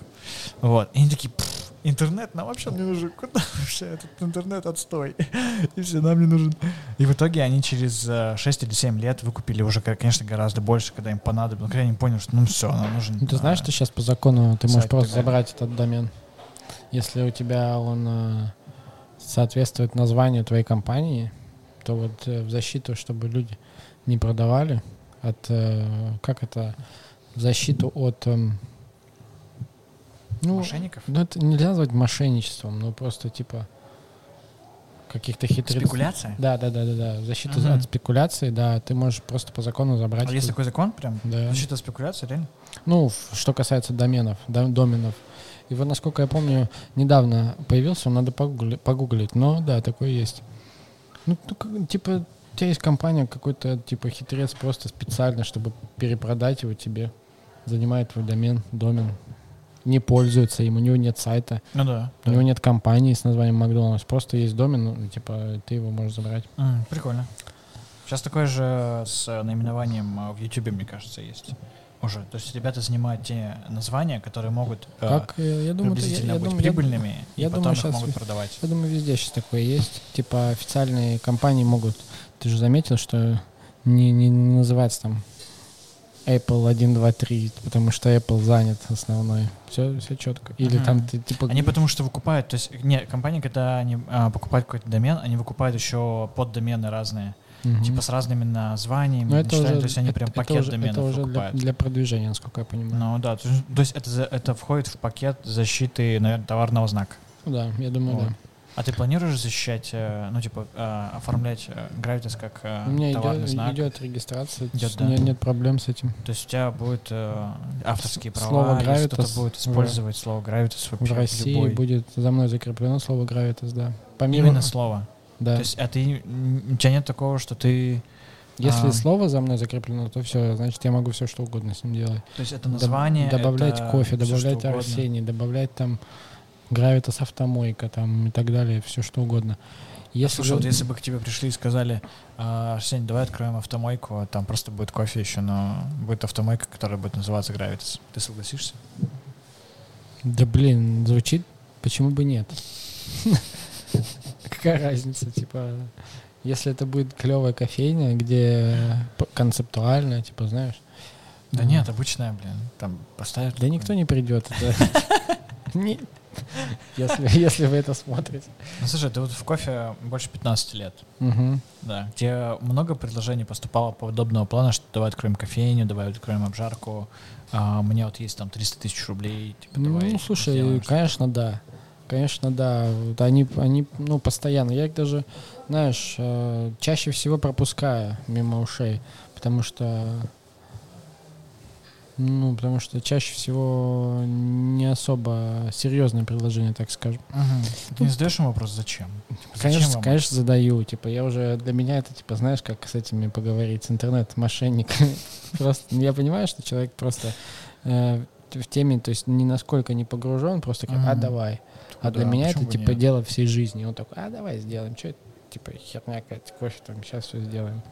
Вот. И они такие, «Пф, интернет нам вообще не нужен. Куда вообще этот интернет отстой? И все, нам не нужен. И в итоге они через э, 6 или 7 лет выкупили уже, конечно, гораздо больше, когда им понадобилось. Когда они поняли, что ну все, нам нужен. Ну, ты знаешь, а, что сейчас по закону ты можешь просто забрать этот домен, если у тебя он э, соответствует названию твоей компании, то вот э, в защиту, чтобы люди не продавали, от э, как это в защиту от эм, ну, мошенников? ну это нельзя назвать мошенничеством, но просто типа каких-то хитрых Спекуляция? Да, да, да, да, да. В защиту Мгм. от спекуляции, да, ты можешь просто по закону забрать. А есть такой закон прям? Да. Защита от спекуляции, реально? Ну, что касается доменов, да, доменов. И вот, насколько я помню, недавно появился, надо погугли- погуглить, но да, такой есть. Ну, типа, у тебя есть компания, какой-то, типа, хитрец просто специально, чтобы перепродать его тебе, занимает твой домен, домен, не пользуется им, у него нет сайта, Ну да. у него нет компании с названием Макдональдс, просто есть домен, ну, типа, ты его можешь забрать. М, прикольно. Сейчас такое же с наименованием э, в YouTube, мне кажется, есть. Уже. То есть ребята занимают те названия, которые могут э, Как, э, я думаю, это- я, приблизительно я быть думаю, я- прибыльными, и я потом думаю, их щас могут продавать. Я думаю, везде сейчас такое есть. Типа официальные компании могут... Ты же заметил, что не, не, не называется там Apple 1, 2, 3, потому что Apple занят основной. Все, все четко. Или Мгм. там ты типа... Они потому что выкупают, то есть, не, компании, когда они а, покупают какой-то домен, они выкупают еще поддомены разные, Мгм. типа с разными названиями, Ну, это уже, то есть они это- прям это пакет уже, доменов это уже для, выкупают. для продвижения, насколько я понимаю. Ну да, то есть, то есть это, это входит в пакет защиты, наверное, товарного знака. Ну да, я думаю, Вот. да. А ты планируешь защищать, э, ну, типа, э, оформлять э, Gravitas как э, У меня товарный идет, знак? идет регистрация, Идет, да. нет, нет проблем с этим. То есть у тебя будут э, авторские права, Слово если кто-то будет в- использовать слово Gravitas вообще в России любой. будет за мной закреплено слово Gravitas, да. Помимо, Именно слово. да. То есть, а ты, у тебя нет такого, что ты... Если а, слово за мной закреплено, то все, значит, я могу все что угодно с ним делать. То есть это Доб- название, добавлять это кофе, добавлять. Арсений, добавлять там Гравитас автомойка там и так далее, все что угодно. Если Слушай, же- вот если бы к тебе пришли и сказали, «А, Арсений, давай откроем автомойку, а там просто будет кофе еще, но будет автомойка, которая будет называться Gravitas. Ты согласишься? Да блин, звучит, почему бы нет? Какая разница, типа, если это будет клевая кофейня, где концептуально, типа, знаешь, Да нет, обычная, блин. Там поставят... да никто не придет. это- Не- Если, если вы это смотрите. Ну, слушай, ты вот в кофе больше 15 лет. Мгм. Да. Тебе много предложений поступало подобного плана, что давай откроем кофейню, давай откроем обжарку. А, у меня вот есть там 300 тысяч рублей. Типа, давай Ну, слушай, сделаем что-то». конечно, да. Конечно, да. Вот они, они, ну, постоянно. Я их даже, знаешь, э, чаще всего пропускаю мимо ушей, потому что, ну, потому что чаще всего не особо серьезное предложение, так скажем. Мгм. Ты не задаешь им вопрос, зачем? Типа, зачем Конечно, вам конечно, задаю. Типа, я уже для меня это, типа, знаешь, как с этими поговорить, с интернет-мошенниками. Просто ну, я понимаю, что человек просто э, в теме, то есть ни насколько не погружен, просто как, а давай. А для меня это типа дело всей жизни. Он такой, а давай сделаем, что это? Типа херня какая-то, кофе там, сейчас все сделаем.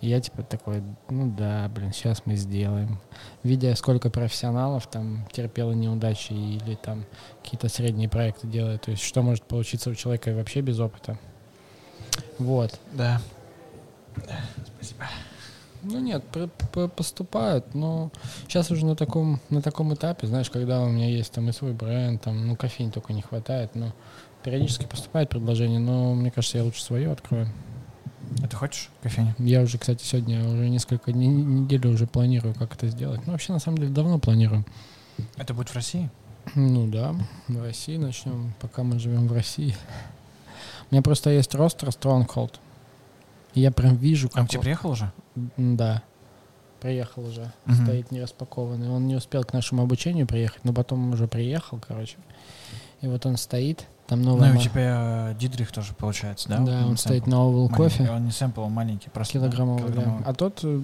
И я типа такой, ну да, блин, сейчас мы сделаем. Видя, сколько профессионалов там терпело неудачи или там какие-то средние проекты делают, то есть что может получиться у человека вообще без опыта. Вот. Да. Спасибо. Ну нет, пр- п- поступают, но сейчас уже на таком, на таком этапе, знаешь, когда у меня есть там и свой бренд, там, ну, кофеин только не хватает, но периодически поступает предложение, но мне кажется, я лучше свое открою. А ты хочешь кофейню? Я уже, кстати, сегодня уже несколько дней, неделю уже планирую, как это сделать. Ну, вообще, на самом деле, давно планирую. Это будет в России? Ну да, в России начнем, пока мы живем в России. У меня просто есть ростер Stronghold. И Я прям вижу, А он как... тебе приехал уже? Да. Приехал уже. Мгм. Стоит не распакованный. Он не успел к нашему обучению приехать, но потом уже приехал, короче. И вот он стоит. Там Ну новая... и у тебя Дидрих тоже получается, да? Да, он сэмпл стоит на маленький. Coffee. Он не сэмпл, он маленький, просто. да? Килограммовый, да. Килограммовый. А тот, э,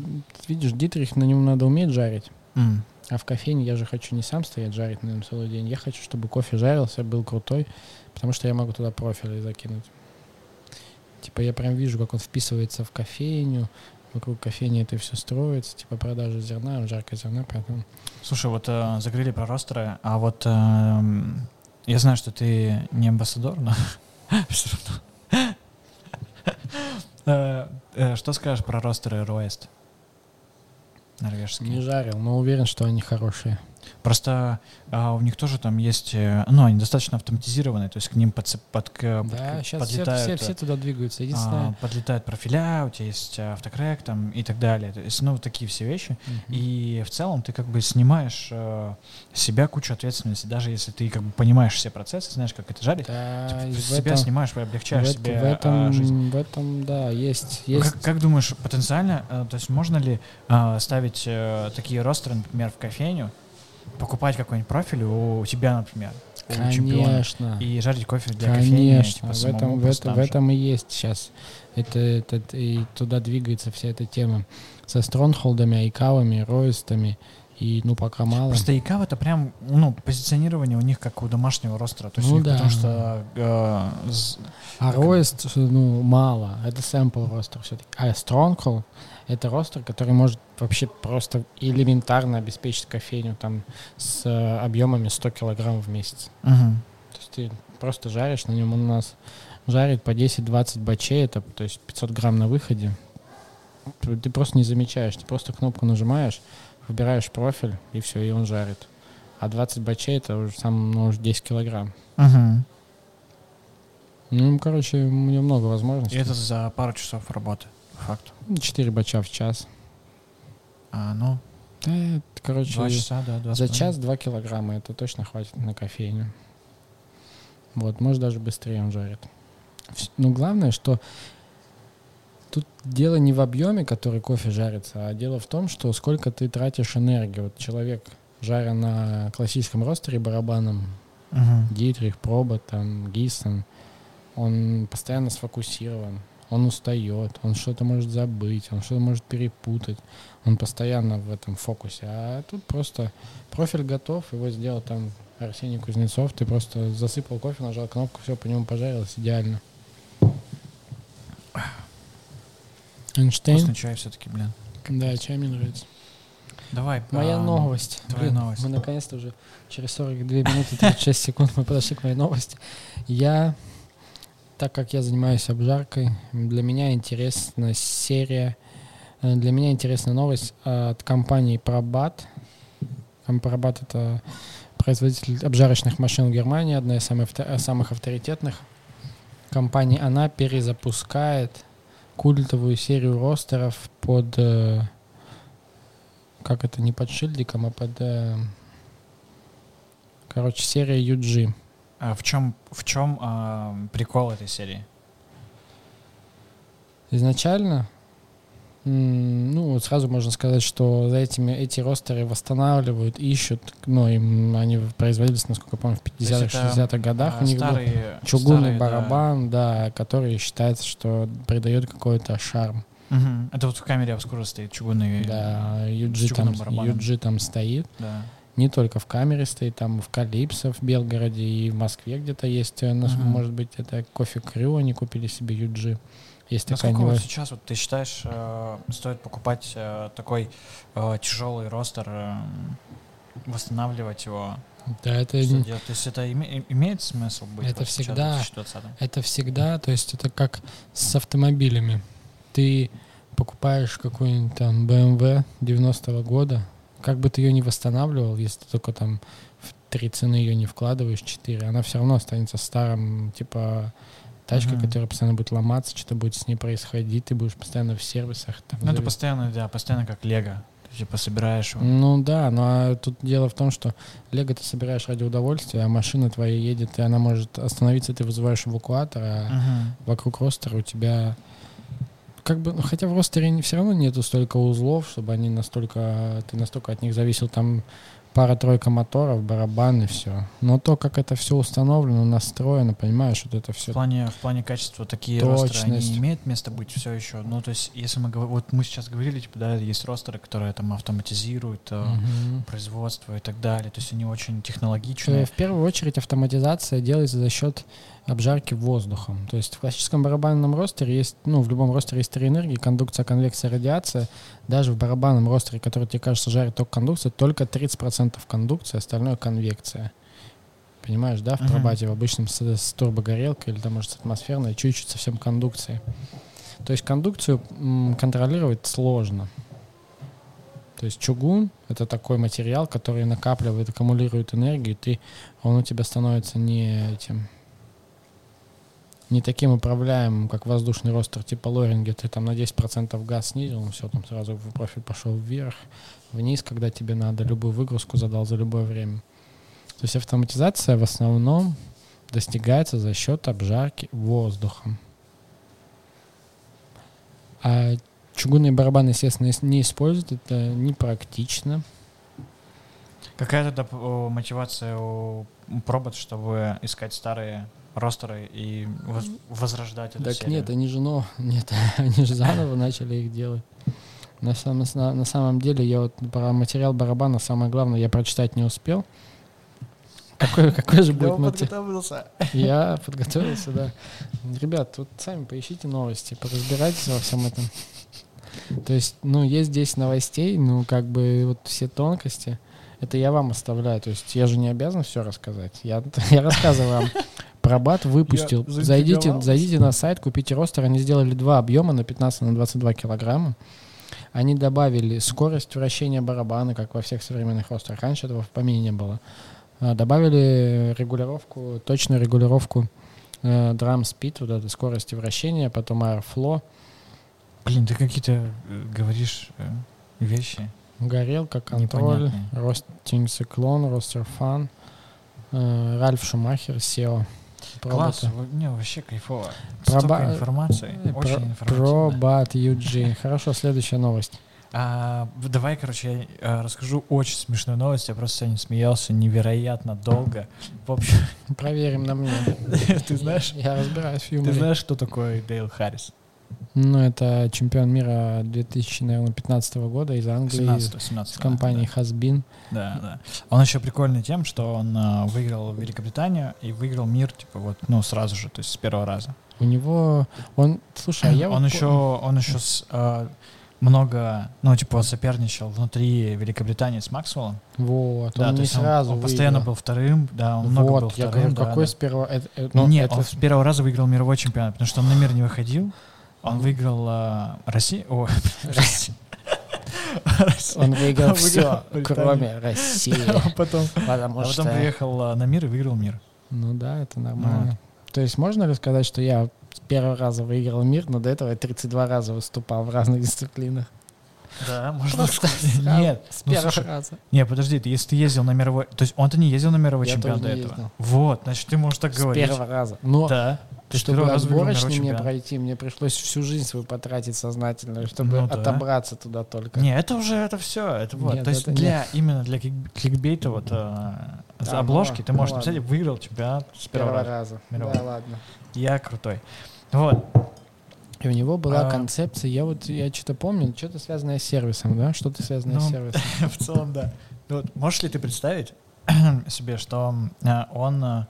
видишь, Дитрих, на нем надо уметь жарить. М. А в кофейне я же хочу не сам стоять жарить на нем целый день. Я хочу, чтобы кофе жарился, был крутой, потому что я могу туда профили закинуть. Типа я прям вижу, как он вписывается в кофейню, вокруг кофейни это все строится, типа продажа зерна, жаркое зерна, поэтому... Слушай, вот э, заговорили про ростеры, а вот эм, я знаю, что ты не амбассадор, но все равно. Э, э, Что скажешь про ростеры Роест? Не Норвежские. жарил, но уверен, что они хорошие. Просто а, у них тоже там есть, э, ну, они достаточно автоматизированные, то есть к ним под, к- Да, под- сейчас все, подлетают, все, э, все туда двигаются. а, Единственное... подлетают профиля, у тебя есть э, автокрэк там и так далее. То есть, ну, такие все вещи. Мгм. И в целом ты как бы снимаешь э, себя кучу ответственности, даже если ты как бы понимаешь все процессы, знаешь, как это жарить, Да, типа, с в себя этом- снимаешь, в, облегчаешь эт- себе в этом, жизнь. в этом, да, есть, Ну, есть Как, как думаешь, потенциально, э, то есть можно ли э, ставить э, такие ростеры, например, в кофейню, покупать какой-нибудь профиль у тебя, например, у чемпиона, Конечно. и жарить кофе для кофейни, Конечно, типа, в, этом, в, этом, в этом и есть сейчас. Это, это, и туда двигается вся эта тема. Со стронгхолдами, айкавами, роистами. И, ну, пока мало. Просто икав это прям, ну, позиционирование у них как у домашнего ростера. То есть Ну у них да. потому что э, з- А роист, ну, мало. Это сэмпл ростер все-таки. А стронгхолд — это ростер, который может вообще просто элементарно обеспечить кофейню там с э, объемами 100 килограмм в месяц. мгм. То есть ты просто жаришь на нем, он у нас жарит по 10-20 бачей, это то есть 500 грамм на выходе. Ты просто не замечаешь, ты просто кнопку нажимаешь, выбираешь профиль, и все, и он жарит. А 20 бачей это уже сам, ну, уже 10 килограмм. Мгм. Ну, короче, у него много И возможностей. это за пару часов работы, по факту. 4 бача в час. А, ну, Да, короче, два часа, да, два за час 2 килограмма, это точно хватит на кофейню. Вот, может даже быстрее он жарит. Но главное, что тут дело не в объеме, который кофе жарится, а дело в том, что сколько ты тратишь энергии. Вот человек, жаря на классическом ростере барабаном, Мгм. Дитрих, Проба, там, Гиссен, он постоянно сфокусирован, он устает, он что-то может забыть, он что-то может перепутать, он постоянно в этом фокусе. А тут просто профиль готов, его сделал там Арсений Кузнецов, ты просто засыпал кофе, нажал кнопку, все по нему пожарилось, идеально. Эйнштейн? Вкусный чай все-таки, блин. Да, чай мне нравится. Давай. Моя а, новость. твоя новость. Мы наконец-то уже через 42 минуты 36 секунд мы подошли к моей новости. Я, так как я занимаюсь обжаркой, для меня интересна серия, э, для меня интересна новость от компании Probat. Probat это производитель обжарочных машин в Германии, одна из самых, самых авторитетных компаний. Она перезапускает культовую серию ростеров под э, как это не под шильдиком, а под э, короче серия UG. А в чем, в чем а, прикол этой серии? Изначально, ну вот сразу можно сказать, что за этими эти ростеры восстанавливают, ищут, ну им они производились, насколько я помню, в есть это, 50-60-х годах. А, у них был чугунный старые, да. барабан, да. который считается, что придает какой-то шарм. Мгм. Это вот в камере обскура стоит чугунный. Да, с UG там. UG там стоит. Да. Не только в камере стоит, там в Калипсо в Белгороде и в Москве где-то есть. э, нас-. Может быть, это кофе Крю, они купили себе UG. Есть такая Насколько вот невоз- сейчас вот ты считаешь, э, стоит покупать э, такой э, тяжелый ростер, э, восстанавливать его? Да, это, Что делать? То есть это име- имеет смысл быть Это вот всегда- в 2020? это всегда, то есть это как с автомобилями. Ты покупаешь какую-нибудь там BMW 90-го года, как бы ты ее не восстанавливал, если ты только там в три цены ее не вкладываешь, четыре, она все равно останется старым, типа тачка, Мгм. которая постоянно будет ломаться, что-то будет с ней происходить, ты будешь постоянно в сервисах. Там, Ну, это зави- постоянно, да, постоянно как лего. Ты типа собираешь его. Ну да, но тут дело в том, что лего ты собираешь ради удовольствия, а машина твоя едет, и она может остановиться, ты вызываешь эвакуатор, а Мгм. вокруг ростера у тебя как бы, ну, хотя в ростере все равно нету столько узлов, чтобы они настолько, ты настолько от них зависел, там пара-тройка моторов, барабан и все. Но то, как это все установлено, настроено, понимаешь, вот это В все. плане, в плане качества такие ростеры, Точность. они имеют место быть все еще. Ну, то есть, если мы говорим, вот мы сейчас говорили, типа, да, есть ростеры, которые там автоматизируют э, производство и так далее. То есть они очень технологичные. В первую очередь автоматизация делается за счет обжарки воздухом. То есть в классическом барабанном ростере есть, ну, в любом ростере есть три энергии, кондукция, конвекция, радиация. Даже в барабанном ростере, который тебе кажется жарит только кондукция, только 30% кондукция, остальное конвекция. Понимаешь, да? В Мгм. пробате в обычном с, с турбогорелкой или там, может, с атмосферной, чуть-чуть совсем кондукции. То есть кондукцию м, контролировать сложно. То есть чугун — это такой материал, который накапливает, аккумулирует энергию, и ты, он у тебя становится не этим, не таким управляемым, как воздушный ростер типа лоринга. Ты там на 10% газ снизил, он все, там сразу в профиль пошел вверх, вниз, когда тебе надо, любую выгрузку задал за любое время. То есть автоматизация в основном достигается за счет обжарки воздухом. А чугунные барабаны, естественно, не используют, это непрактично. Какая тогда мотивация у пробот, чтобы искать старые ростеры и воз- возрождать эту Так серию? нет, они же, но, нет, они же заново начали их делать. На самом, на, на самом деле, я вот про материал барабана, самое главное, я прочитать не успел. Какой, какой же будет материал? подготовился. Я подготовился, да. Ребят, вот сами поищите новости, поразбирайтесь во всем этом. То есть, ну, есть здесь новостей, ну, как бы вот все тонкости, это я вам оставляю. То есть я же не обязан все рассказать. Я, я рассказываю вам. Пробат выпустил. Я Зайдите, зайдите на сайт, купите ростер. Они сделали два объема на 15 на 22 килограмма. Они добавили скорость вращения барабана, как во всех современных ростерах. Раньше этого в помине не было. А, Добавили регулировку, точную регулировку э, drum speed, вот этой скорости вращения, потом airflow, Блин, ты какие-то э, говоришь э, вещи. горелка, контроль, ростинг циклон, ростер фан, э, Ральф Шумахер, SEO. Класс, не, вообще кайфово. Проба- Столько информации, Э, очень про- информативно. Пробат UG. Хорошо, следующая новость. А, давай, короче, я э, расскажу очень смешную новость. Я просто сегодня смеялся невероятно долго. В общем, Проверим на мне. ты знаешь, Я разбираюсь в ты юморе. знаешь, кто такой Дейл Харрис? Ну, это чемпион мира 2015 года из Англии. 17 17 С компанией Hasbin. Да, да. Он еще прикольный тем, что он а, выиграл Великобританию и выиграл мир, типа, вот, ну, сразу же, то есть с первого раза. У него... Он... Слушай, а я он вот еще, он еще с, а, много, ну, типа, соперничал внутри Великобритании с Максвеллом. Вот, Да, он то не есть он- сразу он, постоянно выиграл. был вторым, да, он много вот, был я вторым. говорю, да, какой да. с первого... это- это- ну, Нет, это он с первого раза выиграл мировой чемпионат, потому что он на мир не выходил. Он выиграл а, Россию. О, Россию. Он выиграл все, кроме России. А потом, Потому а потом что... приехал а, на мир и выиграл мир. Ну да, это нормально. То есть можно ли сказать, что я с первого раза выиграл мир, но до этого я 32 раза выступал в разных дисциплинах? Да, можно Просто сказать. сразу, Нет, С ну, первого слушай, раза. Не, подожди, ты, если ты ездил на мировой... То есть он-то не ездил на мировой Я чемпионат до этого? ездил. Вот, значит, ты можешь так С говорить. первого раза. Но Да. Ты с чтобы отборочный мне пройти, мне пришлось всю жизнь свою потратить сознательно, чтобы Ну да. отобраться туда только. Не, это уже, это все, это вот. Нет, То есть для, именно для кликбейта вот э, с Да, обложки ну, ты можешь ну написать, ладно. выиграл чемпионат с С первого первого раза. Да, ладно. Я крутой. Вот. И у него была А. концепция, я вот, я что-то помню, что-то связанное с сервисом, да? Что-то связанное с Ну, сервисом. В целом, да. Ну Вот, можешь ли ты представить себе, что э, он э,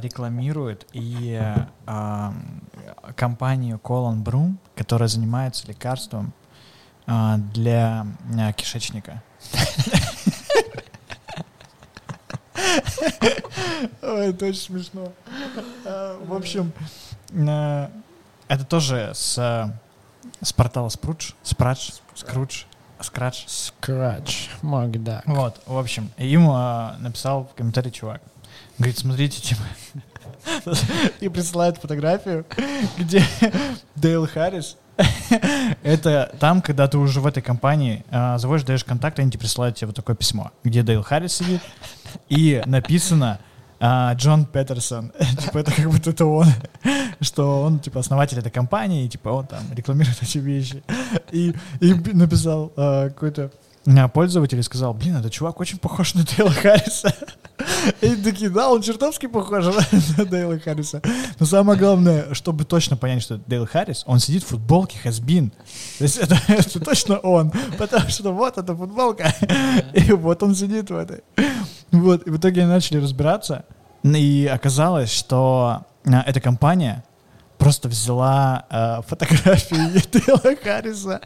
рекламирует и э, компанию Colon Broom, которая занимается лекарством для кишечника? Ой, это очень смешно. В общем, это тоже с с портала Спрудж, Спрадж, Скрудж, Скрадж. Scratch, Макдак. Вот, в общем, им а, написал в комментарии чувак. Говорит, смотрите, типа, и присылает фотографию, где Дейл Харрис. Это там, когда ты уже в этой компании а, заводишь, даешь контакт, они тебе присылают тебе вот такое письмо, где Дейл Харрис сидит, и написано а, Джон Петерсон. типа, это как будто это он. что он, типа, основатель этой компании, и, типа, он там рекламирует эти вещи. И, и написал а, какой-то а, пользователь и сказал, блин, этот чувак очень похож на Дейла Харриса. И такие, да, он чертовски похож на Дейла Харриса. Но самое главное, чтобы точно понять, что это Дейл Харрис, он сидит в футболке Хасбин. То есть это, это точно он. Потому что вот эта футболка. И вот он сидит в этой. Вот, и в итоге они начали разбираться. И оказалось, что а, эта компания просто взяла э, фотографии Дейла Харриса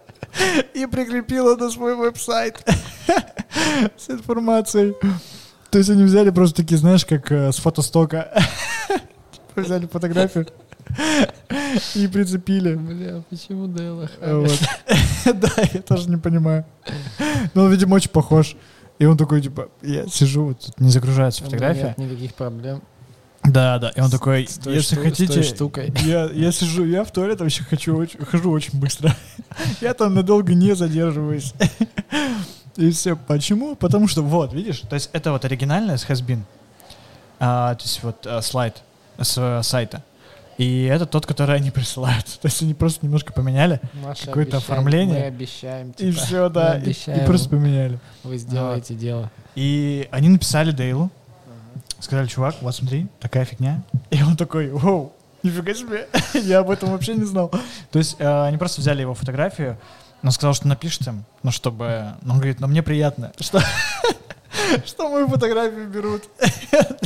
и прикрепила на свой веб-сайт с информацией. То есть они взяли просто такие, знаешь, как э, с фотостока. Взяли фотографию и прицепили. Бля, почему Дейла Вот. Да, я тоже не понимаю. Но он, видимо, очень похож. И он такой, типа, я сижу, вот тут не загружается фотография. Нет никаких проблем. Да, да. И он такой, С если шту- хотите, штукой. Я, я сижу, я в туалет вообще хочу, очень- хожу очень быстро. Я там надолго не задерживаюсь. И все. Почему? Потому что, вот, видишь, то есть это вот оригинальное с. А, то есть вот а, слайд с э, сайта. И это тот, который они присылают. То есть они просто немножко поменяли. Какое-то оформление. Мы обещаем, И типа, все, да. И, и просто поменяли. Вы сделаете дело. И они написали Дейлу, сказали, чувак, вот смотри, такая фигня. И он такой, воу, нифига себе, я об этом вообще не знал. То есть э, они просто взяли его фотографию, он сказал, что напишет им, ну, чтобы... Но он говорит, но мне приятно, что, что мою фотографию берут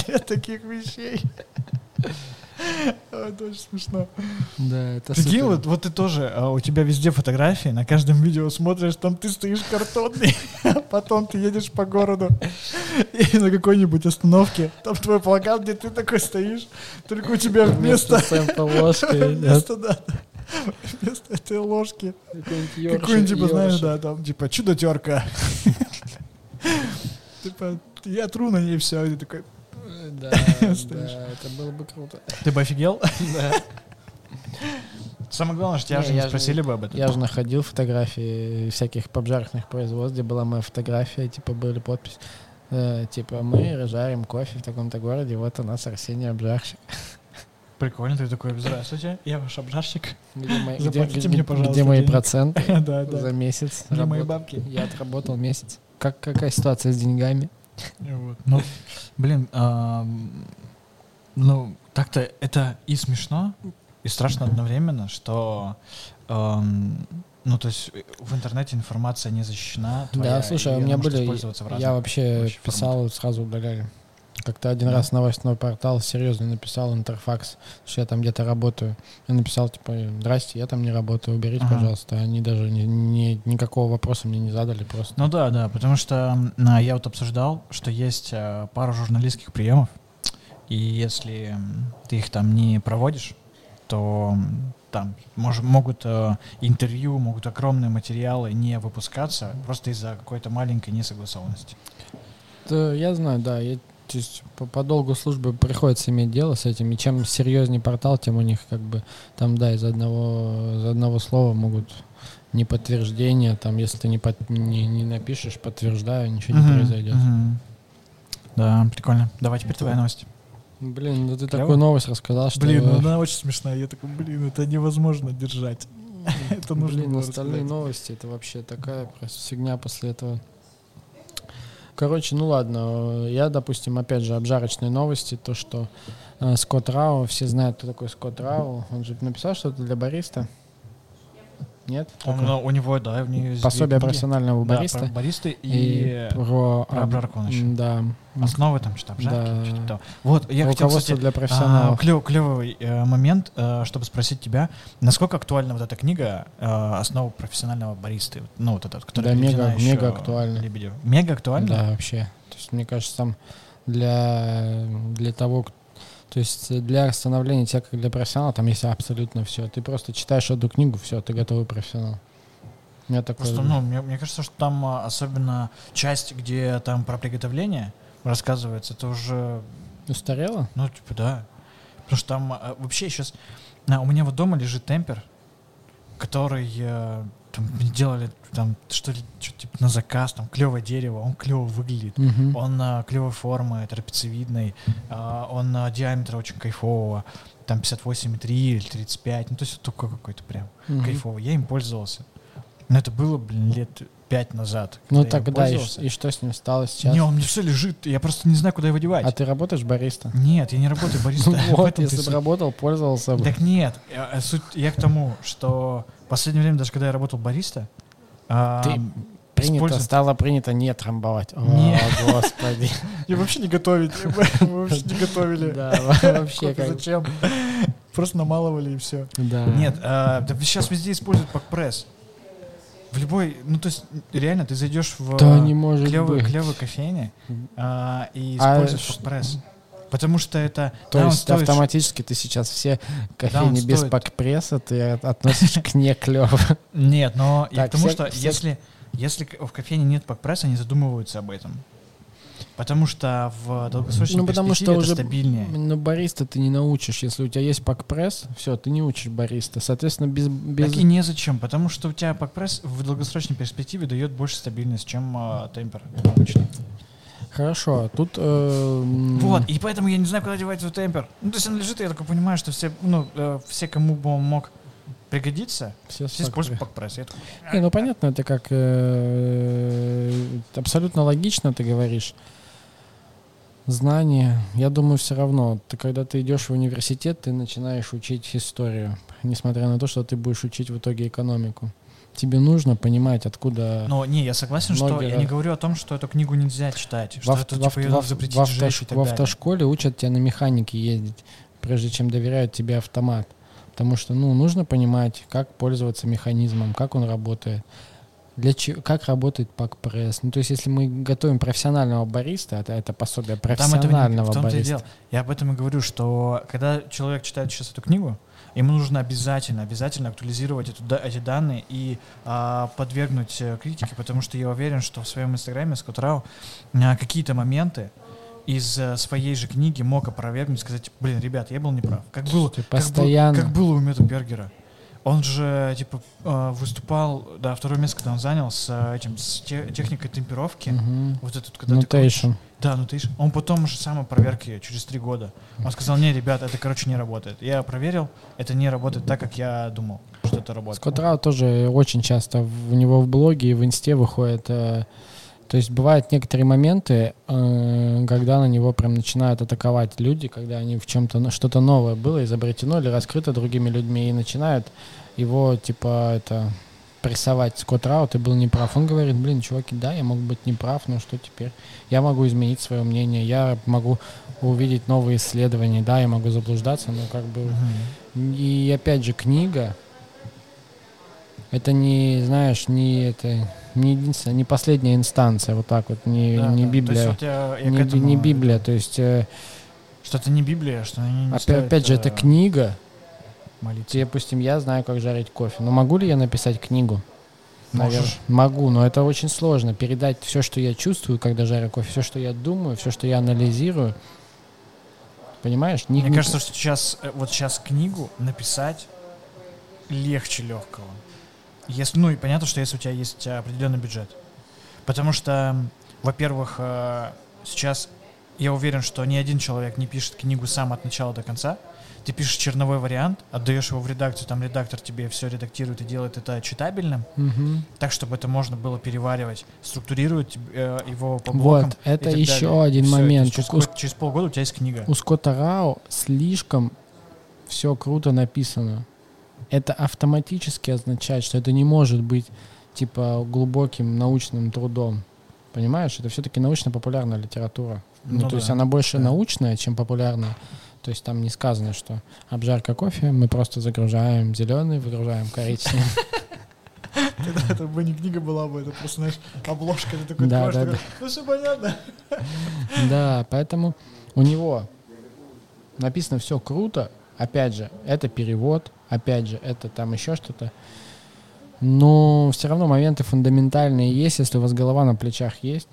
для таких вещей. Это очень смешно. Да, это Прикинь, супер. вот, вот ты тоже, а, у тебя везде фотографии, на каждом видео смотришь, там ты стоишь картонный, а потом ты едешь по городу и на какой-нибудь остановке, там твой плакат, где ты такой стоишь, только у тебя вместо... Вместо ложкой Вместо, да, вместо этой ложки какой-нибудь типа, знаешь, да, там, типа, чудо-терка. Типа, я тру на ней все, и ты такой, Да, это было бы круто. ты бы офигел? Да. Самое главное, что тебя Не, же не я же- спросили бы об этом. Я же находил фотографии всяких поджарочных производств, где была моя фотография, типа были подпись. э, типа мы жарим кофе в таком-то городе, вот у нас Арсений Обжарщик. Прикольно, ты такой, здравствуйте, я ваш обжарщик. Где мои, Заплатите где- мне, пожалуйста, где мои денег. проценты Да, за да. месяц? Где мои работы? бабки? Я отработал месяц. Как, какая ситуация с деньгами? Вот. Ну, блин, ам, ну, так-то это и смешно, и страшно одновременно, что, ну, то есть в интернете информация не защищена. твоя, да, слушай, у меня были... Я вообще вообще писал, сразу удаляли. Как-то один Да. раз новостной портал серьезно написал Интерфакс, что я там где-то работаю. Я написал, типа, здрасте, я там не работаю, уберите, Ага. пожалуйста. Они даже ни- ни- никакого вопроса мне не задали просто. Ну да, да, потому что а, я вот обсуждал, что есть а, пару журналистских приемов, и если ты их там не проводишь, то там мож- могут э, интервью, могут огромные материалы не выпускаться просто из-за какой-то маленькой несогласованности. Да, я знаю, да. я- то есть по, по долгу службы приходится иметь дело с этим. И чем серьезнее портал, тем у них как бы там, да, из одного, из одного слова могут не подтверждение, там, если ты не, под- не, не напишешь, подтверждаю, ничего не Мгм, произойдет. мгм. Да, прикольно. Давай теперь твоя новость. Блин, ну ты Клево? такую новость рассказал, что... Блин, ну она очень смешная. Я такой, блин, это невозможно держать. Это нужно Блин, остальные рассказать. новости, это вообще такая просто фигня после этого. Короче, ну ладно, я, допустим, опять же, обжарочные новости, то, что э, Скотт Рау, все знают, кто такой Скотт Рау, он же написал что-то для бариста. Нет? Он, Такое? ну, у него, да, у две Пособие профессионального Да, бариста. про баристы и, и про, про м, Да. основы там что-то обжарки, Да. что-то. Вот, я хотел, кстати, для профессионалов. клевый, момент, э, чтобы спросить тебя, насколько актуальна вот эта книга э, «Основа профессионального баристы», ну вот этот, который Да, мега- мега актуальна. Лебедев. Мега актуальна? Да, вообще. То есть, мне кажется, там для, для того, к- То есть для становления тебя как для профессионала там есть абсолютно все. Ты просто читаешь одну книгу, все, ты готовый профессионал. Меня такое... Просто, ну, мне, мне кажется, что там а, особенно часть, где там про приготовление рассказывается, это уже, Устарело? ну, типа, да. Потому что там а, вообще сейчас... у меня вот дома лежит темпер, который э, там делали там что ли, что типа на заказ, там клевое дерево, он клево выглядит. Мгм. Он а, клевой формы, трапециевидный, а, он а, диаметра очень кайфового, там 58,3 или 35, ну то есть такой какой-то прям Мгм. кайфовый. Я им пользовался. Но это было, блин, лет пять назад. Ну тогда и, и что с ним стало сейчас? Не, он мне все лежит, я просто не знаю, куда его девать. А ты работаешь бариста? Нет, я не работаю бариста. Вот, если бы работал, пользовался бы. Так нет, я, э, суть, я к тому, что в последнее время, даже когда я работал бариста, а, Ты Принято, использовать- стало принято не трамбовать. О, Не. господи. И вообще не готовить. Мы вообще не готовили. Да, вообще как... Зачем? Просто намалывали и все. Да. Нет, а, сейчас везде используют пакпресс. В любой, ну то есть реально ты зайдешь в Да не может клевую, быть. клевую кофейне а, и А используешь ш- пакпресс. Потому что это... То да, есть стоит- автоматически ты сейчас все кофейни без стоит. пакпресса ты от- относишь к не клево. Нет, но я Так, к тому, все- что все- если, если в кофейне нет пакпресса, они задумываются об этом. Потому что в долгосрочной Ну, потому что это уже стабильнее. Ну, бариста ты не научишь. Если у тебя есть пакпресс, все, ты не учишь бариста. Соответственно, без... без... Так и незачем, потому что у тебя пакпресс в долгосрочной перспективе дает больше стабильность, чем а, темпер обычный. Хорошо, тут... э, Вот, и поэтому я не знаю, куда девать этот темпер. Ну, то есть он лежит, и я такой понимаю, что все, ну, э, все, кому бы он мог пригодиться, все все используют пакпресс. Я Не, ну понятно, это как э, абсолютно логично ты говоришь. Знания. Я думаю, все равно. Ты когда ты идешь в университет, ты начинаешь учить историю, несмотря на то, что ты будешь учить в итоге экономику. Тебе нужно понимать, откуда. Но не, я согласен, что я не говорю о том, что эту книгу нельзя читать, что в, это, авто- типа, в запретить в автош- и так в далее. автошколе учат тебя на механике ездить, прежде чем доверяют тебе автомат. Потому что, ну, нужно понимать, как пользоваться механизмом, как он работает, для чего, как работает пак-пресс. Ну, то есть, если мы готовим профессионального бариста, это, это пособие Там профессионального том-то и бариста. дело. Я об этом и говорю, что когда человек читает сейчас эту книгу, ему нужно обязательно, обязательно актуализировать эту, эти данные и а, подвергнуть э, критике, потому что я уверен, что в своем инстаграме Скотт Рау а, какие-то моменты из э, своей же книги мог опровергнуть, сказать, блин, ребят, я был неправ. Как было, Ты как, был- постоянно. как было у Мэтта Бергера. Он же, типа, э, выступал, да, второе место, когда он занял с э, этим, с те- техникой темперовки. Мгм. Вот этот, когда ты Notation. да, ну ты Он потом же сам проверки через три года. Он сказал, не, ребят, это, короче, не работает. Я проверил, это не работает так, как я думал, что это работает. Скотт Рау тоже очень часто в- у него в блоге и в инсте выходит. То есть бывают некоторые моменты, э, когда на него прям начинают атаковать люди, когда они в чем-то что-то новое было изобретено или раскрыто другими людьми и начинают его типа это прессовать. Скотт Рау, ты был неправ. Он говорит, блин, чуваки, да, я мог быть неправ, но что теперь? Я могу изменить свое мнение, я могу увидеть новые исследования, да, я могу заблуждаться, но как бы Мгм. и опять же, книга это не, знаешь, не это не единственная, не последняя инстанция, вот так вот, не, Да, не да. То есть Библия. вот я- я не, этому не. Библия, то есть, э, Что это не Библия, что они не опять, стоит, опять же, это э, книга. молиться. Допустим, я знаю, как жарить кофе. Но могу ли я написать книгу? Наверно, Можешь. могу, но это очень сложно. Передать все, что я чувствую, когда жарю кофе, все, что я думаю, все, что я анализирую. Понимаешь? Не- Мне не- кажется, что сейчас, э, вот сейчас книгу написать легче легкого. Если, ну и понятно, что если у тебя есть э, определенный бюджет. Потому что, во-первых, э, сейчас я уверен, что ни один человек не пишет книгу сам от начала до конца. Ты пишешь черновой вариант, отдаешь его в редакцию, там редактор тебе все редактирует и делает это читабельным, Мгм. так, чтобы это можно было переваривать, структурирует э, его по блокам. Вот, это еще далее. Один то момент. Через, У- через полгода у тебя есть книга. у Скотта Рау слишком все круто написано. Это автоматически означает, что это не может быть типа глубоким научным трудом. Понимаешь? Это все-таки научно-популярная литература. Ну, Ну то есть да, она больше да. научная, чем популярная. То есть там не сказано, что обжарка кофе, мы просто загружаем зеленый, выгружаем коричневый. Это бы не книга была бы, это просто, знаешь, обложка, ты такой Да, да, такой, ну все понятно. Да, поэтому у него написано все круто, опять же, это перевод, опять же, это там еще что-то. Но все равно моменты фундаментальные есть, если у вас голова на плечах есть,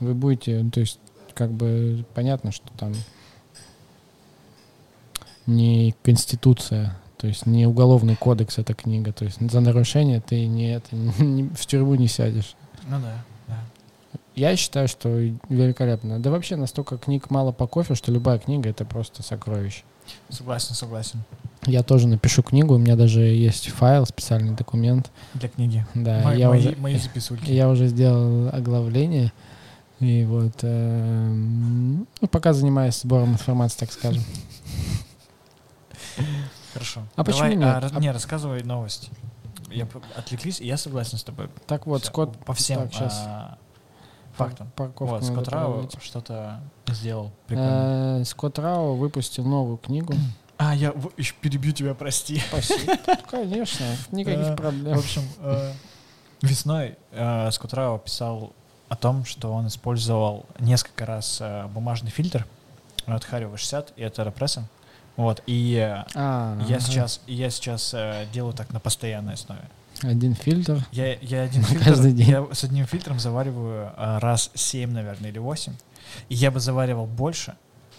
вы будете, ну, то есть, как бы понятно, что там не конституция, то есть не уголовный кодекс эта книга, то есть за нарушение ты не, это, не, в тюрьму не сядешь. Ну да, да. Я считаю, что великолепно. Да вообще настолько книг мало по кофе, что любая книга это просто сокровище. Согласен, согласен. Я тоже напишу книгу, у меня даже есть файл, специальный документ. Для книги. Да, Мои, я мои, уже, мои записульки. я уже сделал оглавление. И вот, э, ну, пока занимаюсь сбором информации, так скажем. Хорошо. А почему Давай, нет? а, А- не, рассказывай новость. Я отвлеклись, и я согласен с тобой. Так вот, Всё, Скотт, по всем так, щас. а, фактам. парковку Вот, Скотт Рау что-то сделал. Прикольно. Э, Скотт Рау выпустил новую книгу. А, я в- ещё перебью тебя, прости. Спасибо. Конечно, никаких. В проблем. общем, э, весной э, Скотт Рау писал о том, что он использовал несколько раз э, бумажный фильтр от Harry 60 и от Aeropress. Вот, и э, А, я сейчас, я сейчас э, делаю так на постоянной основе. Один фильтр. Я, я один фильтр, каждый день. я с одним фильтром завариваю а, раз 7, наверное, или 8. И я бы заваривал больше,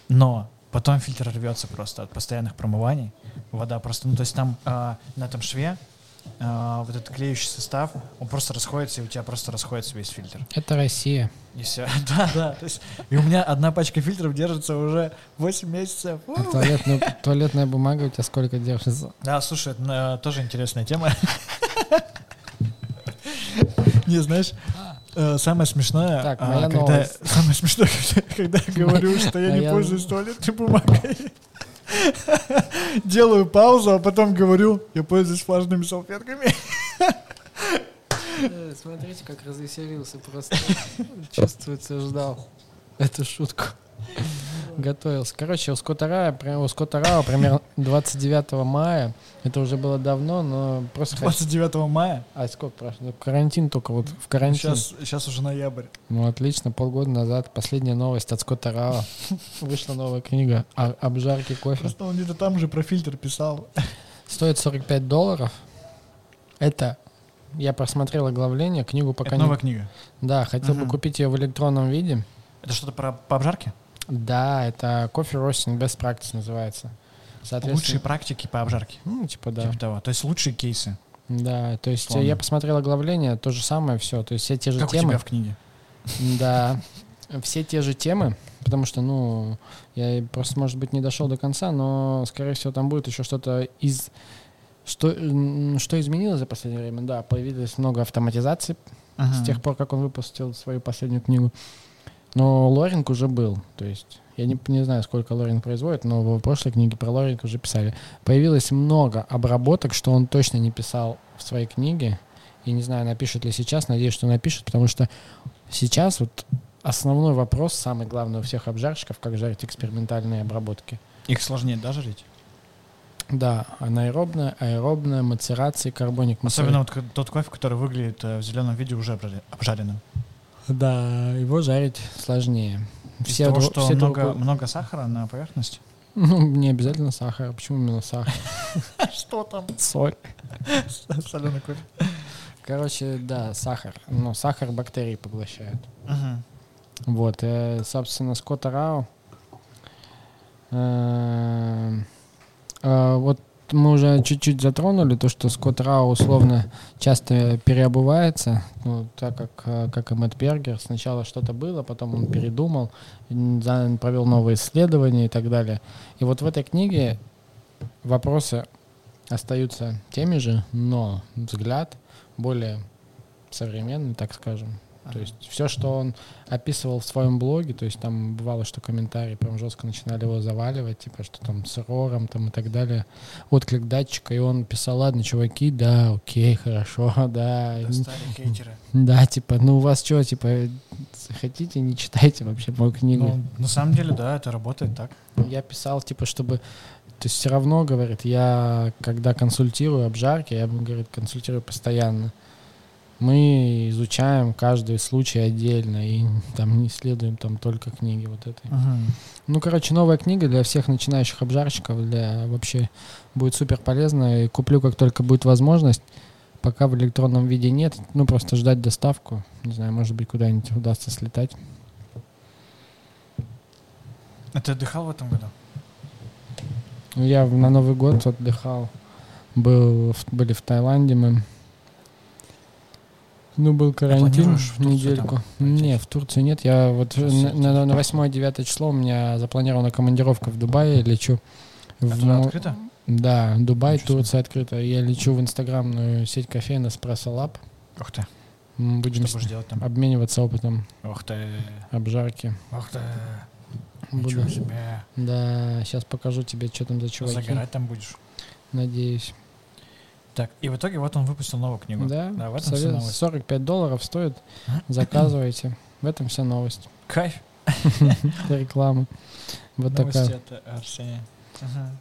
но потом фильтр рвется просто от постоянных промываний. Вода просто, ну то есть там а, на этом шве а, вот этот клеющий состав, он просто расходится, и у тебя просто расходится весь фильтр. Это Россия. И все. Да, да. То есть, и у меня одна пачка фильтров держится уже 8 месяцев. А туалетную- туалетная бумага у тебя сколько держится? Да, слушай, это э, тоже интересная тема. Не, знаешь, э, самое смешное, Так, а, когда, новость. самое смешное, когда- я говорю, что я не пользуюсь туалетной бумагой. Делаю паузу, а потом говорю, я пользуюсь влажными салфетками. Э, Смотрите, как развеселился просто. Чувствуется, ждал эту шутку. Готовился. Короче, у при- у Скотта Рау примерно 29 мая, это уже было давно, но просто... хот- 29 мая. А сколько прошло? Ну, Карантин только вот в карантин. Сейчас, сейчас уже ноябрь. Ну, отлично, полгода назад последняя новость от Скотта Рау. Вышла новая книга о обжарке кофе. Просто он где-то там же про фильтр писал. Стоит 45 долларов. Это я просмотрел оглавление, книгу пока Это не... новая книга. Да, хотел бы Мгм. купить ее в электронном виде. Это что-то про по обжарке? Да, это Coffee Roasting Best Practice называется. Лучшие практики по обжарке. ну, типа, да. Типа того. То есть лучшие кейсы. Да, то есть Условно. я посмотрел оглавление, то же самое все. То есть все те же Как у темы. тебя в книге? Да, все те же темы, потому что, ну, я просто, может быть, не дошел до конца, но, скорее всего, там будет еще что-то из... Что, что изменилось за последнее время? Да, появилось много автоматизации с тех пор, как он выпустил свою последнюю книгу. Но лоринг уже был. То есть я не, не знаю, сколько лоринг производит, но в прошлой книге про лоринг уже писали. Появилось много обработок, что он точно не писал в своей книге. И не знаю, напишет ли сейчас, надеюсь, что напишет, потому что сейчас вот основной вопрос, самый главный у всех обжарщиков, как жарить экспериментальные обработки. Их сложнее, да, жарить? Да, анаэробная, аэробная, мацерация, карбоник. Особенно вот тот кофе, который выглядит э, в зеленом виде уже обжаре- обжаренным. Да, его жарить сложнее. Все, того, что все много, другое- много сахара на поверхности. Ну, не обязательно сахар. Почему именно сахар? Что там? Соль. Соленый кофе. Короче, да, сахар. Но сахар бактерии поглощают. Вот, э, собственно, Скотта Рау. э, э, вот мы уже чуть-чуть затронули то, что Скотт Рау условно часто переобувается, ну, так как, э, как и Мэтт Бергер. Сначала что-то было, потом он передумал, провел новые исследования и так далее. И вот в этой книге вопросы остаются теми же, но взгляд более современный, так скажем. То есть все, что он описывал в своем блоге, то есть там бывало, что комментарии прям жестко начинали его заваливать, типа, что там с рором там и так далее. Отклик датчика, и он писал, ладно, чуваки, да, окей, хорошо, да. Достали хейтеры. Да, типа, ну у вас что, типа, хотите, не читайте вообще мою книгу. Ну, на самом деле, да, это работает так. Я писал, типа, чтобы... То есть все равно, говорит, я, когда консультирую обжарки, я, говорит, консультирую постоянно. Мы изучаем каждый случай отдельно и там не исследуем там только книги вот этой. Ну, короче, новая книга для всех начинающих обжарщиков, для вообще будет супер полезно. И куплю, как только будет возможность. Пока в электронном виде нет, ну, просто ждать доставку. Не знаю, может быть, куда-нибудь удастся слетать. А ты отдыхал в этом году? Я на Новый год отдыхал. Был, были в Таиланде мы. Ну, был карантин планируешь в недельку. Не, в Турцию нет. Я вот на, на, на 8-9 число у меня запланирована командировка в Дубае. Лечу. А в Мо- открыто? Да, Дубай, Ничего. Турция открыта. Я лечу в инстаграмную сеть кофеин Espresso Lab. Ух ты. Будем Что будешь делать там? обмениваться опытом Ух ты. обжарки. Ух ты. Буду. Себе. Да, сейчас покажу тебе, что там за чуваки. Загорать там будешь. Надеюсь. Так, и в итоге вот он выпустил новую книгу. Да, да в этом совет- новость. 45 долларов стоит. Заказывайте. В этом вся новость. Кайф. Это реклама. Вот Новости такая. от э, Арсения. Ага.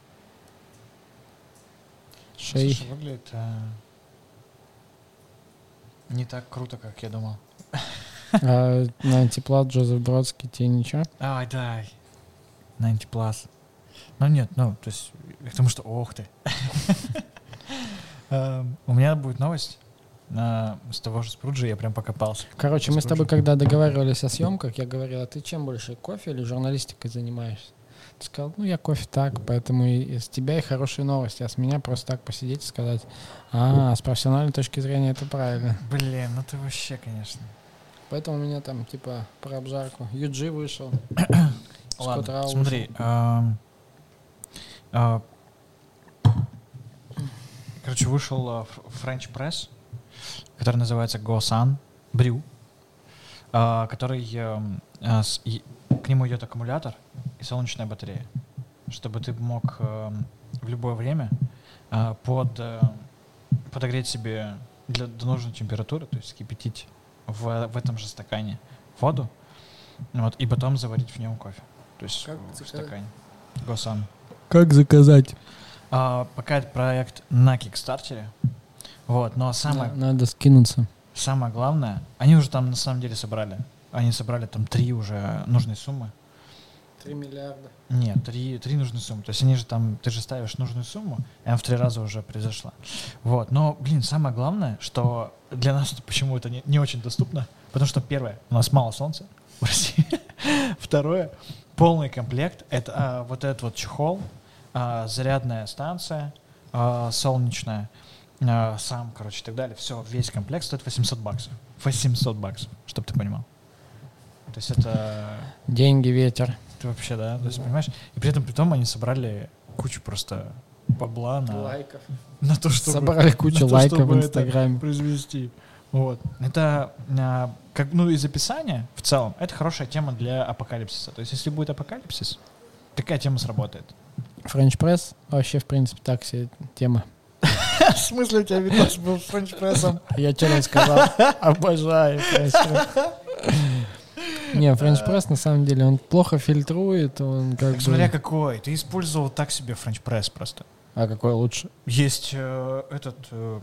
Шей. Слушай, выглядит а, не так круто, как я думал. А на антиплат Джозеф Бродский тебе ничего? Ай, дай. 90 plus. Ну нет, ну, то есть, потому что, ох ты. Эм, У меня будет новость а, с того же Спруджа, я прям покопался. Короче, мы с тобой, когда договаривались о съемках, я говорил, а ты чем больше, кофе или журналистикой занимаешься? Ты сказал, ну я кофе так, поэтому и с тебя и хорошие новости, а с меня просто так посидеть и сказать, а, с профессиональной точки зрения это правильно. Блин, ну ты вообще, конечно. Поэтому у меня там, типа, про обжарку. Юджи вышел. Ладно, Скотт Рау смотри. Короче, вышел фр- French Press, который называется Gosan Brew, а, который эм, и- к нему идет аккумулятор и солнечная батарея, чтобы ты мог эм, в любое время под э, подогреть себе для, до нужной температуры, то есть кипятить в, в этом же стакане воду, вот, и потом заварить в нем кофе. То есть Как в заказать? стакане. Госан. Как заказать? А, пока это проект на Кикстартере. Вот, но самое, Надо скинуться. самое главное, они уже там на самом деле собрали. Они собрали там три уже нужные суммы. 3 миллиарда. Нет, три, три нужные суммы. То есть они же там, ты же ставишь нужную сумму, и она в три раза уже произошла. Вот. Но, блин, самое главное, что для нас почему это не, не очень доступно, потому что первое, у нас мало солнца в России. Второе, полный комплект, это а, вот этот вот чехол, зарядная станция, а, солнечная, а, сам, короче, и так далее. Все, весь комплект стоит 800 баксов. 800 баксов, чтобы ты понимал. То есть это Деньги, ветер. ты вообще, да, то есть, понимаешь? И при этом, при том, они собрали кучу просто бабла на, Лайков. на то, чтобы Собрали кучу на то, лайков чтобы в это Инстаграме. произвести. Вот. Это, а, как, ну, из описания в целом, это хорошая тема для апокалипсиса. То есть, если будет апокалипсис, такая тема сработает. Френч пресс вообще, в принципе, так себе тема. В смысле у тебя видос был с френч-прессом? Я что сказал? Обожаю френч пресс. Не, френч пресс на самом деле он плохо фильтрует, он как Так смотря бы... какой. Ты использовал так себе френч-пресс просто. А какой лучше? Есть э, этот э,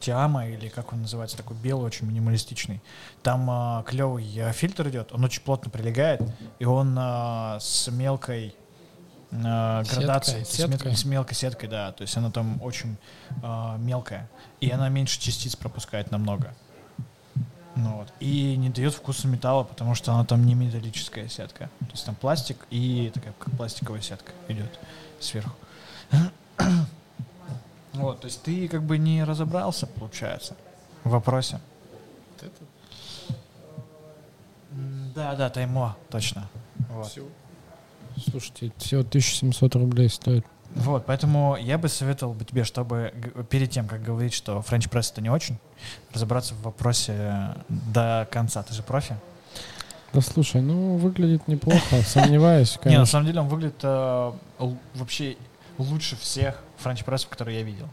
Timemore, или как он называется, такой белый, очень минималистичный. Там клевый фильтр идет, он очень плотно прилегает, и он э, с мелкой э, градацией, с, сеткой? с мелкой сеткой, да. То есть она там очень э, мелкая, и она меньше частиц пропускает намного. Ну вот. И не дает вкуса металла, потому что она там не металлическая сетка. То есть там пластик и такая как пластиковая сетка идет сверху. Вот, то есть ты как бы не разобрался, получается, в вопросе. М, Да, да, таймо, точно. Вот. Слушайте, всего 1700 рублей стоит. Вот, поэтому я бы советовал бы тебе, чтобы перед тем, как говорить, что френч пресс это не очень, разобраться в вопросе до конца. Ты же профи? Да слушай, ну выглядит неплохо, сомневаюсь, Не, на конечно. самом деле он выглядит э, вообще лучше всех френч прессов, которые я видел.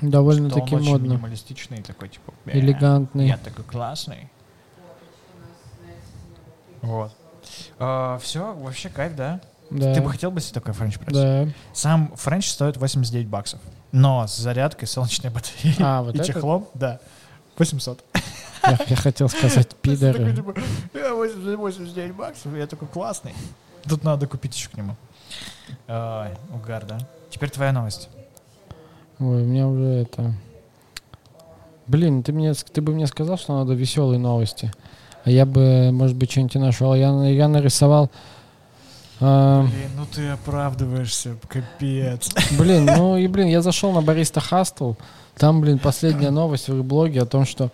Довольно-таки очень модно. минималистичный, такой типа. «Бе, Элегантный. Я такой классный. Вот. все, вообще кайф, да? Да, Ты бы хотел бы себе такой френч пресс? да. Сам френч стоит 89 баксов. Но с зарядкой, солнечной батареей А, вот и этот? чехлом, да, 800. Я, я хотел сказать Такой, пидоры. типа, «Я 80 89 баксов, я такой классный. Тут надо купить еще к нему. Ай, угар, да? Теперь твоя новость. Ой, у меня уже это... Блин, ты, мне, ты бы мне сказал, что надо веселые новости. А я бы, может быть, что-нибудь нашел. Я, я нарисовал... а, Блин, ну ты оправдываешься, капец. блин, ну и, блин, я зашел на Бариста Хастл. Там, блин, последняя новость в их блоге о том, что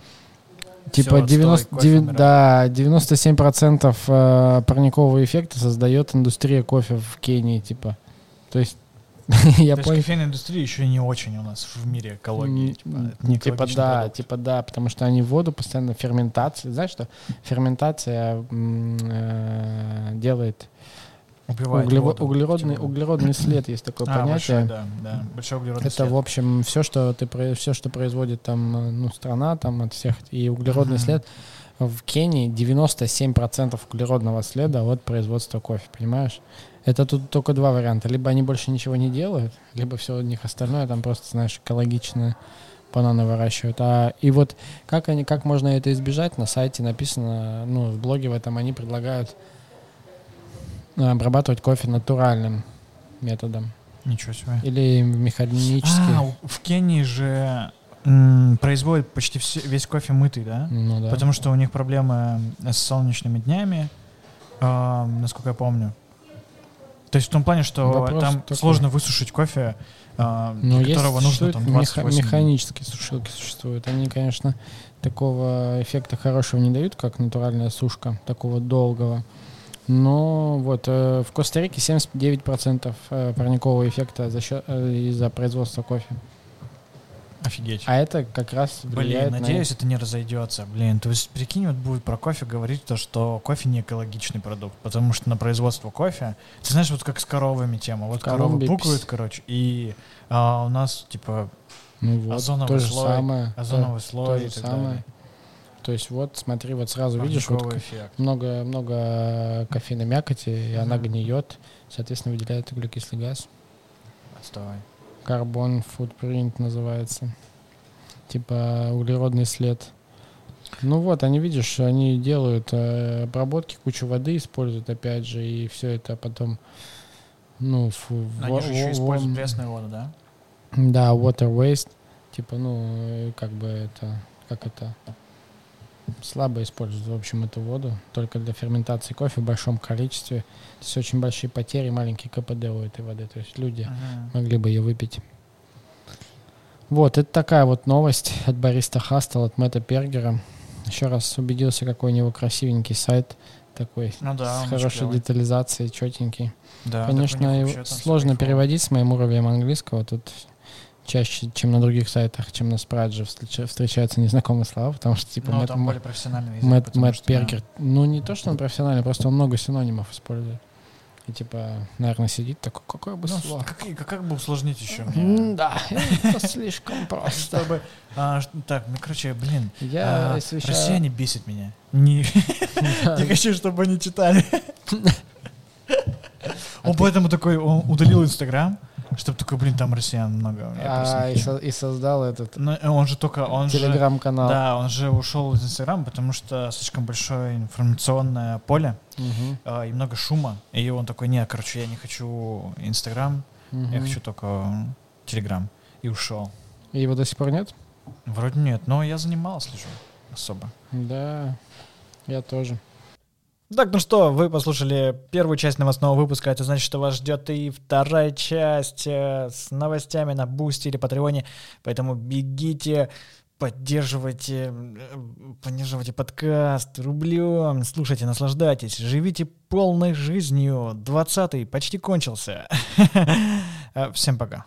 типа Всё, 90, отстой, кофе деви- умирает. да, 97% э, парникового эффекта создает индустрия кофе в Кении, типа. То есть, я То есть понял. кофейная индустрия еще не очень у нас в мире экологии. Типа, не Типа экологичный да, продукт. типа да, потому что они воду постоянно ферментация. Знаешь что? Ферментация э, делает Убивает углево- воду. углеродный, углеродный след, есть такое а, большой, понятие. да, да, большой углеродный Это, след. в общем, все, что ты все, что производит там, ну, страна там от всех, и углеродный след. В Кении 97% углеродного следа от производства кофе, понимаешь? Это тут только два варианта. Либо они больше ничего не делают, либо все у них остальное там просто, знаешь, экологичное бананы выращивают. А, и вот как, они, как можно это избежать, на сайте написано, ну, в блоге в этом они предлагают обрабатывать кофе натуральным методом. Ничего себе. Или механически. А, в Кении же м, производят почти все, весь кофе мытый, да? ну да. Потому что у них проблемы с солнечными днями, а, насколько я помню. То есть в том плане, что Вопрос там такой. сложно высушить кофе, а, Ну, для которого нужно там меха- 28 механические сушилки существуют. Они, конечно, такого эффекта хорошего не дают, как натуральная сушка, такого долгого. Но вот э, в Коста-Рике 79% э, парникового эффекта за счет, э, из-за производства кофе. Офигеть. А это как раз Блин, влияет на... надеюсь, это не разойдется. Блин, то есть прикинь, вот будет про кофе говорить то, что кофе не экологичный продукт, потому что на производство кофе, ты знаешь, вот как с коровами тема, вот коровы пукают, короче, и а, у нас типа Ну вот, озоновый то же слой, самое. то- озоновый то слой же и так самое. далее. То есть вот, смотри, вот сразу видишь, вот эффект. много, много кофейной мякоти, и она гниет, соответственно, выделяет углекислый газ. Отставай. Карбон footprint называется. Типа углеродный след. Ну вот, они, видишь, они делают э, обработки, кучу воды используют, опять же, и все это потом, ну, фу, Они во- же еще во- используют пресную воду, да? Да, water waste, типа, ну, э, как бы это, как это, слабо используют, в общем, эту воду, только для ферментации кофе в большом количестве. То есть очень большие потери, маленький КПД у этой воды, то есть люди Мгм. могли бы ее выпить. Вот, это такая вот новость от Бариста Хастел, от Мэтта Пергера. Еще раз убедился, какой у него красивенький сайт, такой Ну да, с хорошей клёвый. детализацией, четенький. Да, Конечно, его сложно переводить с моим уровнем английского. Тут чаще, чем на других сайтах, чем на Спрадже встреч- встречаются незнакомые слова, потому что типа Ну, Мэтт, там более профессиональный язык. Мэтт- потому Мэтт что, да. Ну не то, что он профессиональный, просто он много синонимов использует. И типа, наверное, сидит такой, какое бы Ну, слово. как, как- как бы усложнить еще Да, это слишком просто. Чтобы, а, так, ну, короче, блин, Я а, освещаю... россияне бесят меня. Не, Да. не хочу, чтобы они читали. А Он ты- поэтому такой, он удалил Инстаграм, чтобы такой, блин, там россиян много. Я А, и со- и создал этот Но он же только, он телеграм-канал. да, он же ушел из Инстаграма, потому что слишком большое информационное поле Мгм, а, и много шума. И он такой, не, короче, я не хочу Инстаграм, я мгм. хочу только Телеграм. И ушел. И его до сих пор нет? Вроде нет, но я занимался слежу особо. Да, я тоже. Так, ну что, вы послушали первую часть новостного выпуска. Это значит, что вас ждет и вторая часть э, с новостями на Boosty или Patreon е. Поэтому бегите, поддерживайте, э, поддерживайте подкаст рублем, слушайте, наслаждайтесь, живите полной жизнью. 20-й почти кончился. Всем пока.